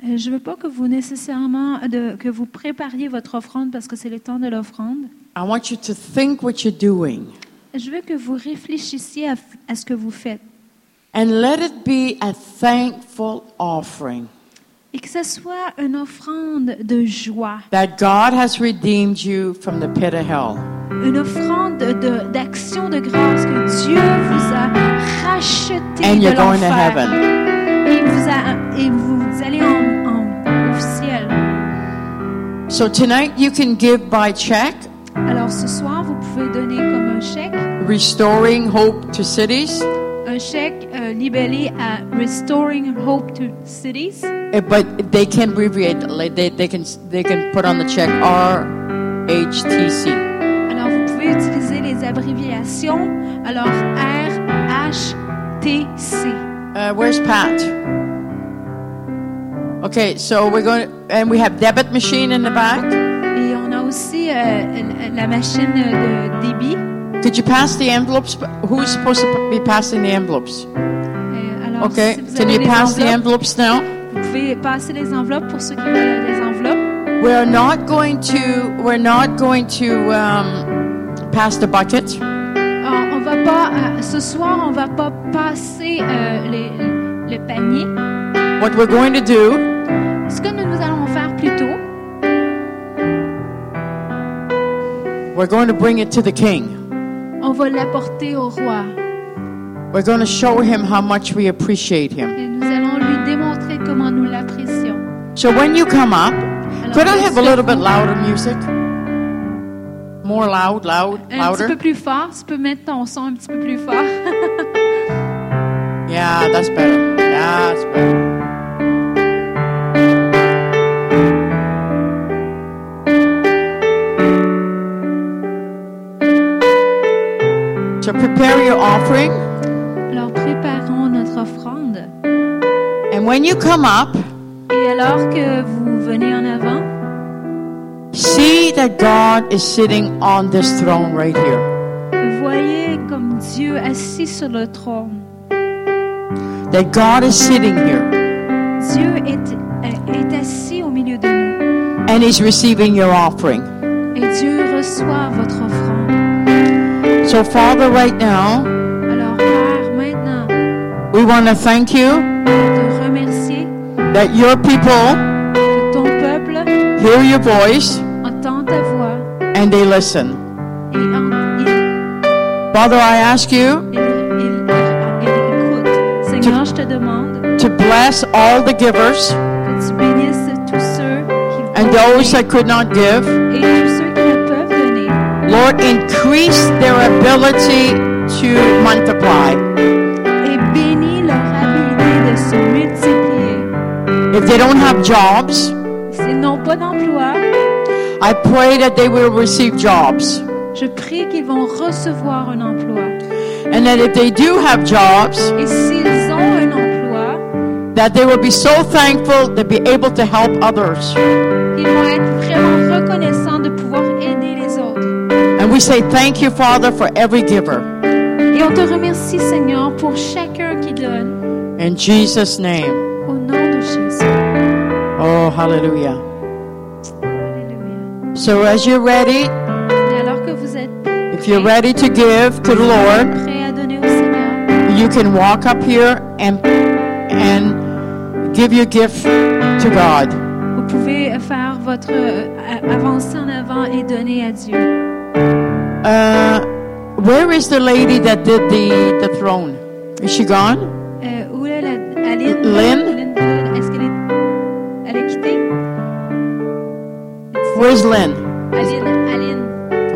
Euh, Je ne veux pas que vous nécessairement euh, de- que vous prépariez votre offrande parce que c'est le temps de l'offrande. I want you to think what you're doing Je veux que vous réfléchissiez à, à ce que vous faites and let it be a thankful offering et que ce soit une offrande de joie, that God has redeemed you from the pit of hell. une offrande de- d'action de, grâce que Dieu vous a racheté And de you're going to l'enfer heaven. et vous a- et vous allez en, en- au ciel. So tonight you can give by check, Alors ce soir, vous pouvez donner comme un chèque, restoring hope to cities, un chèque euh, libellé à Restoring Hope to Cities. eh, but they can abbreviate. Like they, they can they can put on the check RHTC. Alors vous pouvez utiliser les abréviations. Alors R H T C. Uh, where's Pat? Okay, so we're going, and we have debit machine in the back. Et on a aussi euh, la machine de débit. Could you pass the envelopes? Who's supposed to be passing the envelopes? Alors Okay, si can you pass the envelopes now? vous pouvez passer les enveloppes pour ceux qui veulent les enveloppes. We're not going to, we're not going to um, pass the bucket. Alors, on va pas euh, ce soir, on va pas passer euh, les- le panier. What we're going to do Ce que nous, nous allons faire plutôt, We're going to bring it to the king. On va l'apporter au roi. We're going to show him how much we appreciate him. Et nous allons lui démontrer comment nous l'apprécions. So when you come up, Alors, could I have a little bit louder music? More loud, loud, Un petit peu louder. plus fort. Tu peux mettre ton son un petit peu plus fort. Yeah, that's better. That's better. So prepare your offering, Alors, préparons notre offrande. and when you come up, Et alors que vous venez en avant, see that God is sitting on this throne right here. voyez comme Dieu assis sur le trône. That God is sitting here, Dieu est, est assis au milieu de nous. and He's receiving your offering. Et Dieu reçoit votre offrande. So, Father, right now, Alors, Père, maintenant, we want to thank you te remercier that your people que ton peuple hear your voice entend ta voix and they listen. et en- il, Father, I ask you il, il- il écoute. Seigneur, je te demande to bless all the givers que tu bénisses tous ceux qui and those that could not give. et tous Lord, increase their ability to multiply. Et bénis leur habilité de se multiplier. If they don't have jobs, S'ils n'ont pas d'emploi, I pray that they will receive jobs. je prie qu'ils vont recevoir un emploi. And that if they do have jobs, Et s'ils ont un emploi, that they will be so thankful to be able to help others. ils vont être we say thank you, Father, for every giver. Et on te remercie, Seigneur, pour chacun qui donne. In Jesus' name. Au nom de Jésus. Oh, hallelujah. Alléluia. So as you're ready, Et alors que vous êtes if you're ready to give to the Lord, prêts à donner au Seigneur, you can walk up here and and give your gift to God. vous pouvez faire votre euh, avancer en avant et donner à Dieu. Uh, where is the lady that did the the throne? Is she gone? Où est la Aline? Lynn? Lynn Est-ce qu'elle est, elle est quittée? Where's Lynn? Aline, Aline,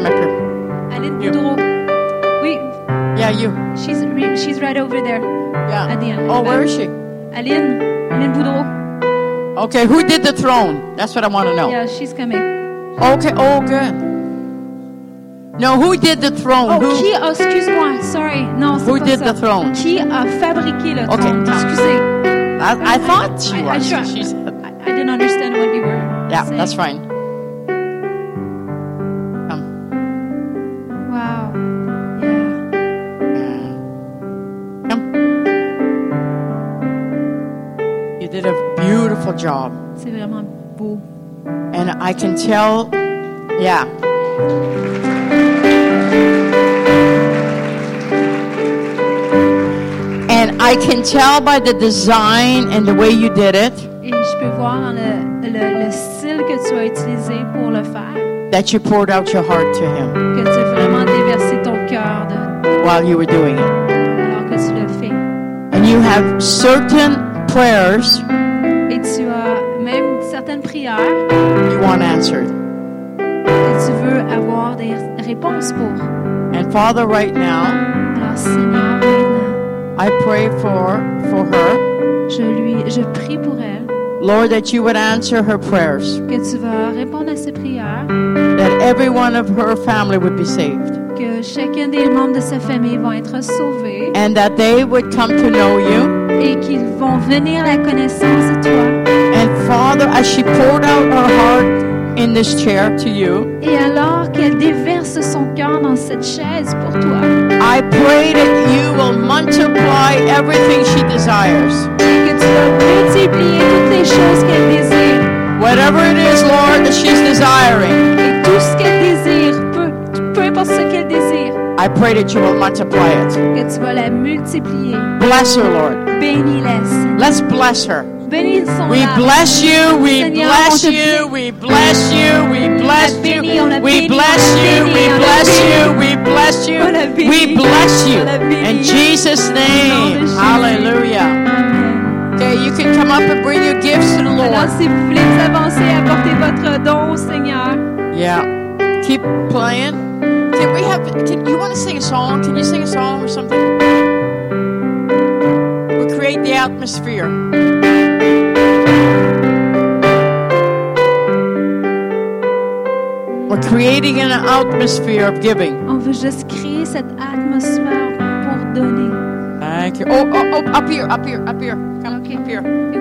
Come. Aline Boudreau. Oui, Yeah, you. she's, re- she's right over there. Yeah. At the end. Oh, where is she? Aline, Aline Boudreau. Okay, who did the throne? That's what I want to know. Yeah, she's coming. Okay. Oh, good. No, who did the throne? Oh, who? qui, oh, excuse-moi, sorry. Non, c'est Who pas did ça. the throne? Qui a fabriqué le Okay, trône? Excusez. I, I thought she I, I, was. try- She's, I, I didn't understand what you were yeah, saying. that's fine. Come. Wow. Yeah. Come. You did a beautiful job. C'est vraiment beau. And I can tell, yeah. And I can tell by the design and the way you did it Et je peux voir dans le, le, le style que tu as utilisé pour le faire that you poured out your heart to Him que tu as vraiment déversé ton cœur de- while you were doing it. alors que tu le fais. And you have certain prayers et tu as même certaines prières you want answered. Tu veux avoir des réponses pour. And Father, right now, Alors Seigneur, maintenant, I pray for for her, je lui, je prie pour elle Lord, that you would answer her prayers, que tu vas répondre à ses prières, that every one of her family would be saved, que chacun des membres de sa famille vont être sauvés and that they would come to know you. et qu'ils vont venir à la connaissance de toi. And Father, as she poured out her heart in this chair to you, Et alors qu'elle déverse son cœur dans cette chaise pour toi, I pray that you will multiply everything she desires. que tu vas multiplier toutes les choses qu'elle désire. Whatever it is, Lord, that she's desiring, Et tout ce qu'elle désire, peu, peu importe ce qu'elle désire, I pray that you will multiply it. que tu vas la multiplier. Bless her, Lord. Bénis-la, Let's bless her. Bénis son We bless you, we Seigneur, bless you, we bless you, we bless On l'a béni, you, we bless you, we bless you, we bless you, On l'a béni, we bless you. on l'a béni. In Jesus' Au nom de name, hallelujah. Okay, you can come up and bring your gifts to the Alors, Lord. si vous voulez vous avancer, apportez votre don au Seigneur. Yeah, keep playing. Can we have? Can you want to sing a song? Can you sing a song or something? We'll create the atmosphere. We're creating an atmosphere of giving. On veut juste créer cette atmosphère pour donner. Thank you. Oh, oh, oh, up here, up here, up here. Come Okay. up here.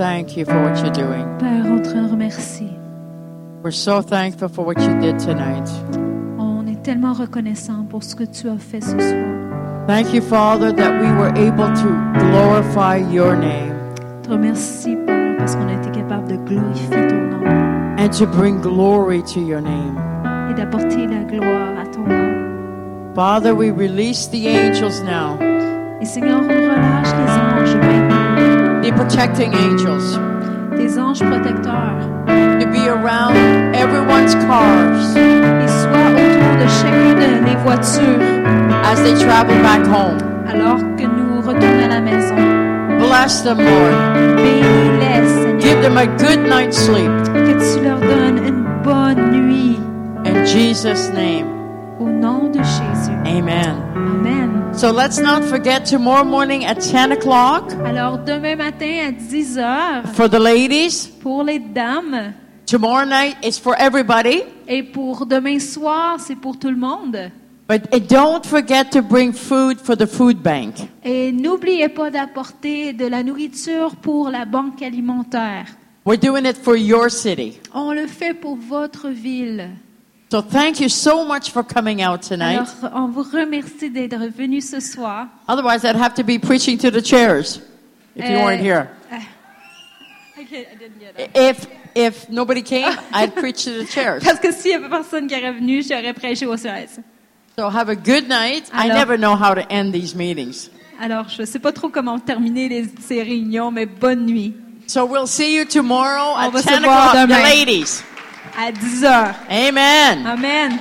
Thank you for what you're doing. Père, on te remercie. We're so thankful for what you did tonight. On est tellement reconnaissant pour ce que tu as fait ce soir. Thank you, Father, that we were able to glorify your name te remercie, Père, parce qu'on a été capable de glorifier ton nom and to bring glory to your name. et d'apporter la gloire à ton nom. Father, we release the angels now, Et Seigneur, protecting angels, des anges protecteurs. to be around everyone's cars Ils soient autour de chacune des voitures as they travel back home. alors que nous retournons à la maison. Bless them, Lord. Bénis-les, Seigneur. Give them a good night's sleep. Que tu leur donnes une bonne nuit. In Jesus' name, Au nom de Jésus. amen. So let's not forget tomorrow morning at 10 o'clock Alors, demain matin à 10 heures, for the ladies. pour les dames, Tomorrow night is for everybody. et pour demain soir, c'est pour tout le monde. But don't forget to bring food for the food bank. Et n'oubliez pas d'apporter de la nourriture pour la banque alimentaire. We're doing it for your city. On le fait pour votre ville. So thank you so much for coming out tonight. Alors, on vous remercie d'être venus ce soir. Otherwise, I'd have to be preaching to the chairs if you weren't eh, here. Eh. I I didn't get it. If if nobody came, I'd preach to the chairs. Parce que s'il y avait personne qui était venu, j'aurais prêché aux chaises. So have a good night. I never know how to end these meetings. Alors, je sais pas trop comment terminer les, ces réunions, mais bonne nuit. So we'll see you tomorrow On at 10 o'clock, ladies. À 10 heures. Amen. Amen.